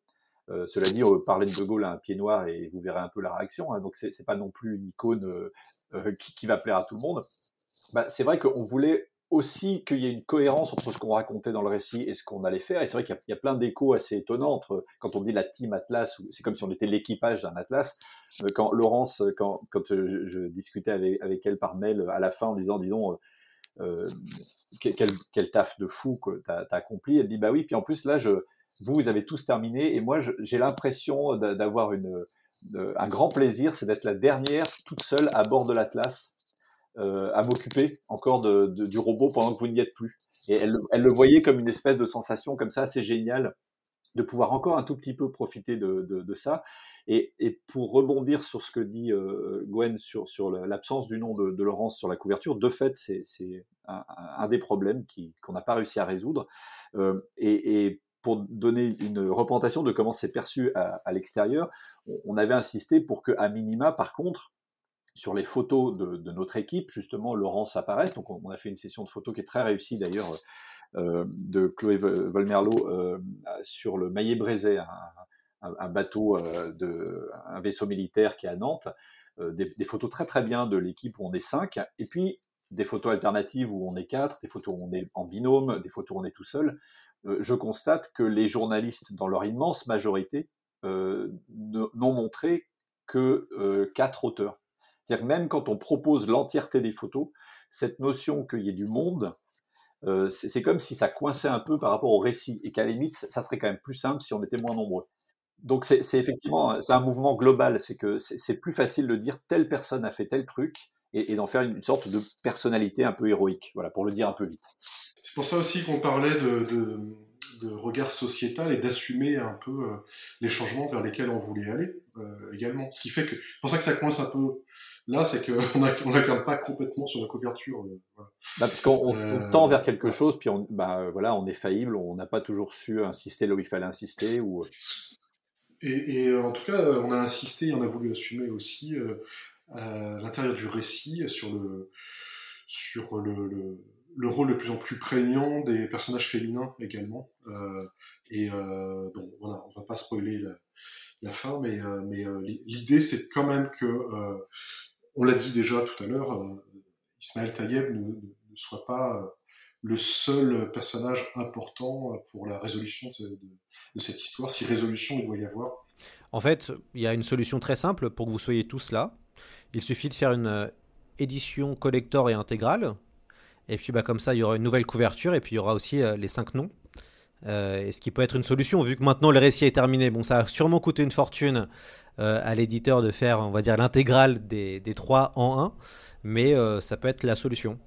Cela dit, parler de De Gaulle à un pied noir et vous verrez un peu la réaction, hein, donc c'est pas non plus une icône qui, qui, va plaire à tout le monde. Bah, c'est vrai qu'on voulait aussi qu'il y ait une cohérence entre ce qu'on racontait dans le récit et ce qu'on allait faire. Et c'est vrai qu'il y, a plein d'échos assez étonnants entre quand on dit la team Atlas, c'est comme si on était l'équipage d'un Atlas. Euh, quand Laurence, quand, quand euh, je, discutais avec, avec, elle par mail à la fin en disant, disons, euh, quel, quel, taf de fou que tu as, accompli, elle dit, bah oui, puis en plus là, je, vous, vous avez tous terminé et moi, j'ai l'impression d'avoir une, un grand plaisir, c'est d'être la dernière toute seule à bord de l'Atlas euh, à m'occuper encore de, de, du robot pendant que vous n'y êtes plus. Et elle, elle, le voyait comme une espèce de sensation comme ça assez géniale de pouvoir encore un tout petit peu profiter de, de, de ça. Et, et, pour rebondir sur ce que dit euh, Gwen sur, sur l'absence du nom de, de, Laurence sur la couverture, de fait, c'est un, un, des problèmes qu'on n'a pas réussi à résoudre. Euh, et, et, pour donner une représentation de comment c'est perçu à, à l'extérieur, on, on, avait insisté pour que, à minima, par contre, sur les photos de, notre équipe, justement, Laurence apparaisse. Donc, on, a fait une session de photos qui est très réussie d'ailleurs euh, de Chloé Volmerlo euh, sur le Maillet Brézet, un, bateau, euh, un vaisseau militaire qui est à Nantes. Euh, des, des, photos très très bien de l'équipe où on est cinq, et puis des photos alternatives où on est quatre, des photos où on est en binôme, des photos où on est tout seul. Euh, je constate que les journalistes, dans leur immense majorité, n'ont montré que quatre auteurs. C'est-à-dire même quand on propose l'entièreté des photos, cette notion qu'il y ait du monde, euh, c'est comme si ça coinçait un peu par rapport au récit et qu'à la limite, ça serait quand même plus simple si on était moins nombreux. Donc c'est effectivement c'est un mouvement global, c'est que c'est plus facile de dire telle personne a fait tel truc et, d'en faire une, sorte de personnalité un peu héroïque, voilà, pour le dire un peu vite. C'est pour ça aussi qu'on parlait de, de, regard sociétal et d'assumer un peu euh, les changements vers lesquels on voulait aller euh, également. Ce qui fait que c'est pour ça que ça coince un peu Là, c'est qu'on on n'incarne pas complètement sur la couverture. Euh, voilà. bah, parce qu'on tend vers quelque chose, puis on, bah, voilà, on est faillible, on n'a pas toujours su insister là où il fallait insister. Ou... Et, et, en tout cas, on a insisté, on a voulu assumer aussi à l'intérieur du récit sur le sur le, le, le, rôle de plus en plus prégnant des personnages féminins également. Euh, et euh, bon, voilà, on va pas spoiler la, la fin, mais, euh, mais l'idée c'est quand même que on l'a dit déjà tout à l'heure, euh, Ismaël Tayeb ne, soit pas euh, le seul personnage important euh, pour la résolution de, de, cette histoire, si résolution il doit y avoir. En fait, il y a une solution très simple pour que vous soyez tous là. Il suffit de faire une édition collector et intégrale. Et puis bah, comme ça, il y aura une nouvelle couverture et puis il y aura aussi les cinq noms. Euh, et ce qui peut être une solution, vu que maintenant le récit est terminé. Bon, ça a sûrement coûté une fortune euh, à l'éditeur de faire, on va dire, l'intégrale des, des trois en un, mais euh, ça peut être la solution.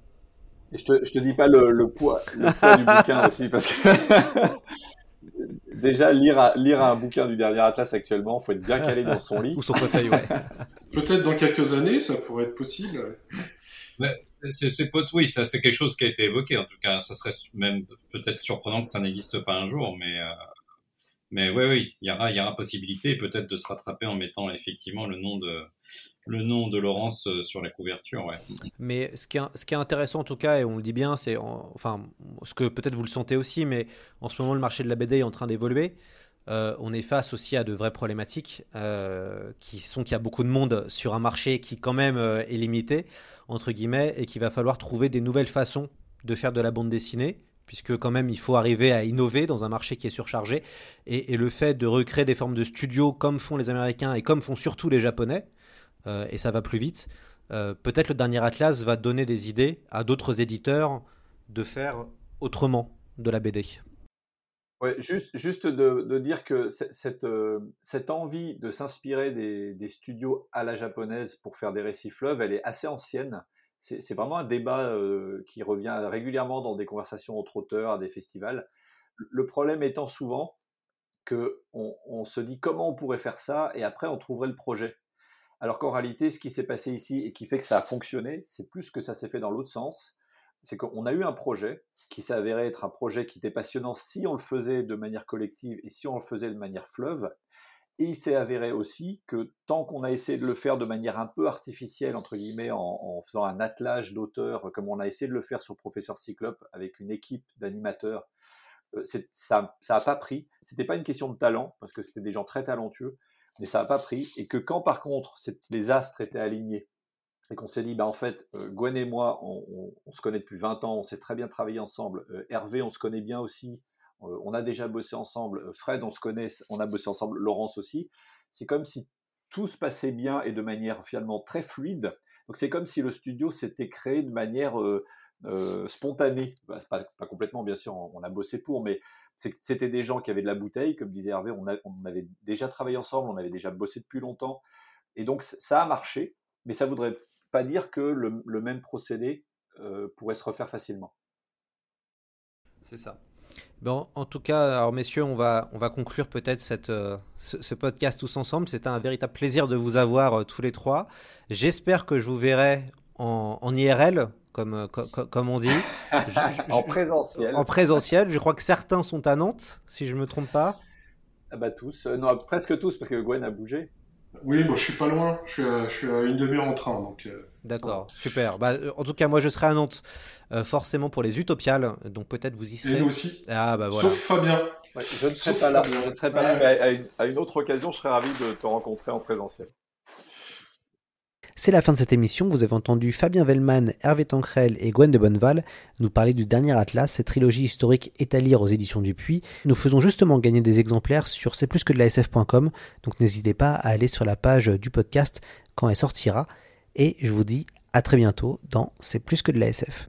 Et je te, je te dis pas le, le poids, le poids du bouquin aussi, parce que déjà lire, lire un bouquin du dernier Atlas actuellement, faut être bien calé dans son lit. Ou son fauteuil, ouais. Peut-être dans quelques années, ça pourrait être possible. C'est oui, c'est quelque chose qui a été évoqué. En tout cas, ça serait même peut-être surprenant que ça n'existe pas un jour, mais euh, oui, il y aura, possibilité peut-être de se rattraper en mettant effectivement le nom de, Laurence euh, sur la couverture. Mais ce qui, est, intéressant en tout cas, et on le dit bien, c'est enfin ce que peut-être vous le sentez aussi, mais en ce moment le marché de la BD est en train d'évoluer. Euh, on est face aussi à de vraies problématiques euh, qui sont qu'il y a beaucoup de monde sur un marché qui quand même est limité entre guillemets et qu'il va falloir trouver des nouvelles façons de faire de la bande dessinée puisque quand même il faut arriver à innover dans un marché qui est surchargé et, le fait de recréer des formes de studio comme font les Américains et comme font surtout les Japonais euh, et ça va plus vite. Euh, peut-être le dernier Atlas va donner des idées à d'autres éditeurs de faire autrement de la BD. Juste, de, dire que cette, euh, cette envie de s'inspirer des, studios à la japonaise pour faire des récits fleuves, elle est assez ancienne. C'est vraiment un débat qui revient régulièrement dans des conversations entre auteurs, à des festivals. Le problème étant souvent que on se dit comment on pourrait faire ça et après on trouverait le projet. Alors qu'en réalité, ce qui s'est passé ici et qui fait que ça a fonctionné, c'est plus que ça s'est fait dans l'autre sens. C'est qu'on a eu un projet qui s'est avéré être un projet qui était passionnant si on le faisait de manière collective et si on le faisait de manière fleuve. Et il s'est avéré aussi que tant qu'on a essayé de le faire de manière un peu artificielle, entre guillemets, en, faisant un attelage d'auteurs, comme on a essayé de le faire sur Professeur Cyclope avec une équipe d'animateurs, euh, ça n'a pas pris. C'était pas une question de talent, parce que c'était des gens très talentueux, mais ça n'a pas pris. Et que quand par contre les astres étaient alignés et qu'on s'est dit, bah, en fait, euh, Gwen et moi, on, se connaît depuis 20 ans, on s'est très bien travaillé ensemble. Euh, Hervé, on se connaît bien aussi, euh, on a déjà bossé ensemble. Fred, on se connaît, on a bossé ensemble. Laurence aussi. C'est comme si tout se passait bien et de manière finalement très fluide. Donc c'est comme si le studio s'était créé de manière spontanée. Bah, pas, complètement, bien sûr, on, a bossé pour, mais c'était des gens qui avaient de la bouteille, comme disait Hervé, on, avait déjà travaillé ensemble, on avait déjà bossé depuis longtemps. Et donc ça a marché, mais ça voudrait pas dire que le, même procédé euh, pourrait se refaire facilement. C'est ça. Bon, en tout cas, alors messieurs, on va, on va conclure peut-être cette, euh, ce, podcast tous ensemble. C'était un véritable plaisir de vous avoir euh, tous les trois. J'espère que je vous verrai en, en IRL comme, comme, comme on dit. en présentiel. En présentiel. Je crois que certains sont à Nantes, si je ne me trompe pas. Ah bah tous. Non, presque tous, parce que Gwen a bougé. Oui, bon, je suis pas loin. Je suis à, je suis à une demi-heure en train. donc. Euh, D'accord, super. Bah, euh, en tout cas, moi, je serai à Nantes, forcément pour les Utopiales. Donc peut-être vous y serez. Et nous aussi. Ah bah voilà. Sauf Fabien. je ne serai pas là. Je ne serai pas là, mais à une autre occasion, je serai ravi de te rencontrer en présentiel. C'est la fin de cette émission. Vous avez entendu Fabien Vellman, Hervé Tancrel et Gwen de Bonneval nous parler du dernier Atlas, cette trilogie historique est à lire aux éditions du Puy. Nous faisons justement gagner des exemplaires sur c'est plus que de la sf.com, donc n'hésitez pas à aller sur la page du podcast quand elle sortira. Et je vous dis à très bientôt dans C'est plus que de la SF.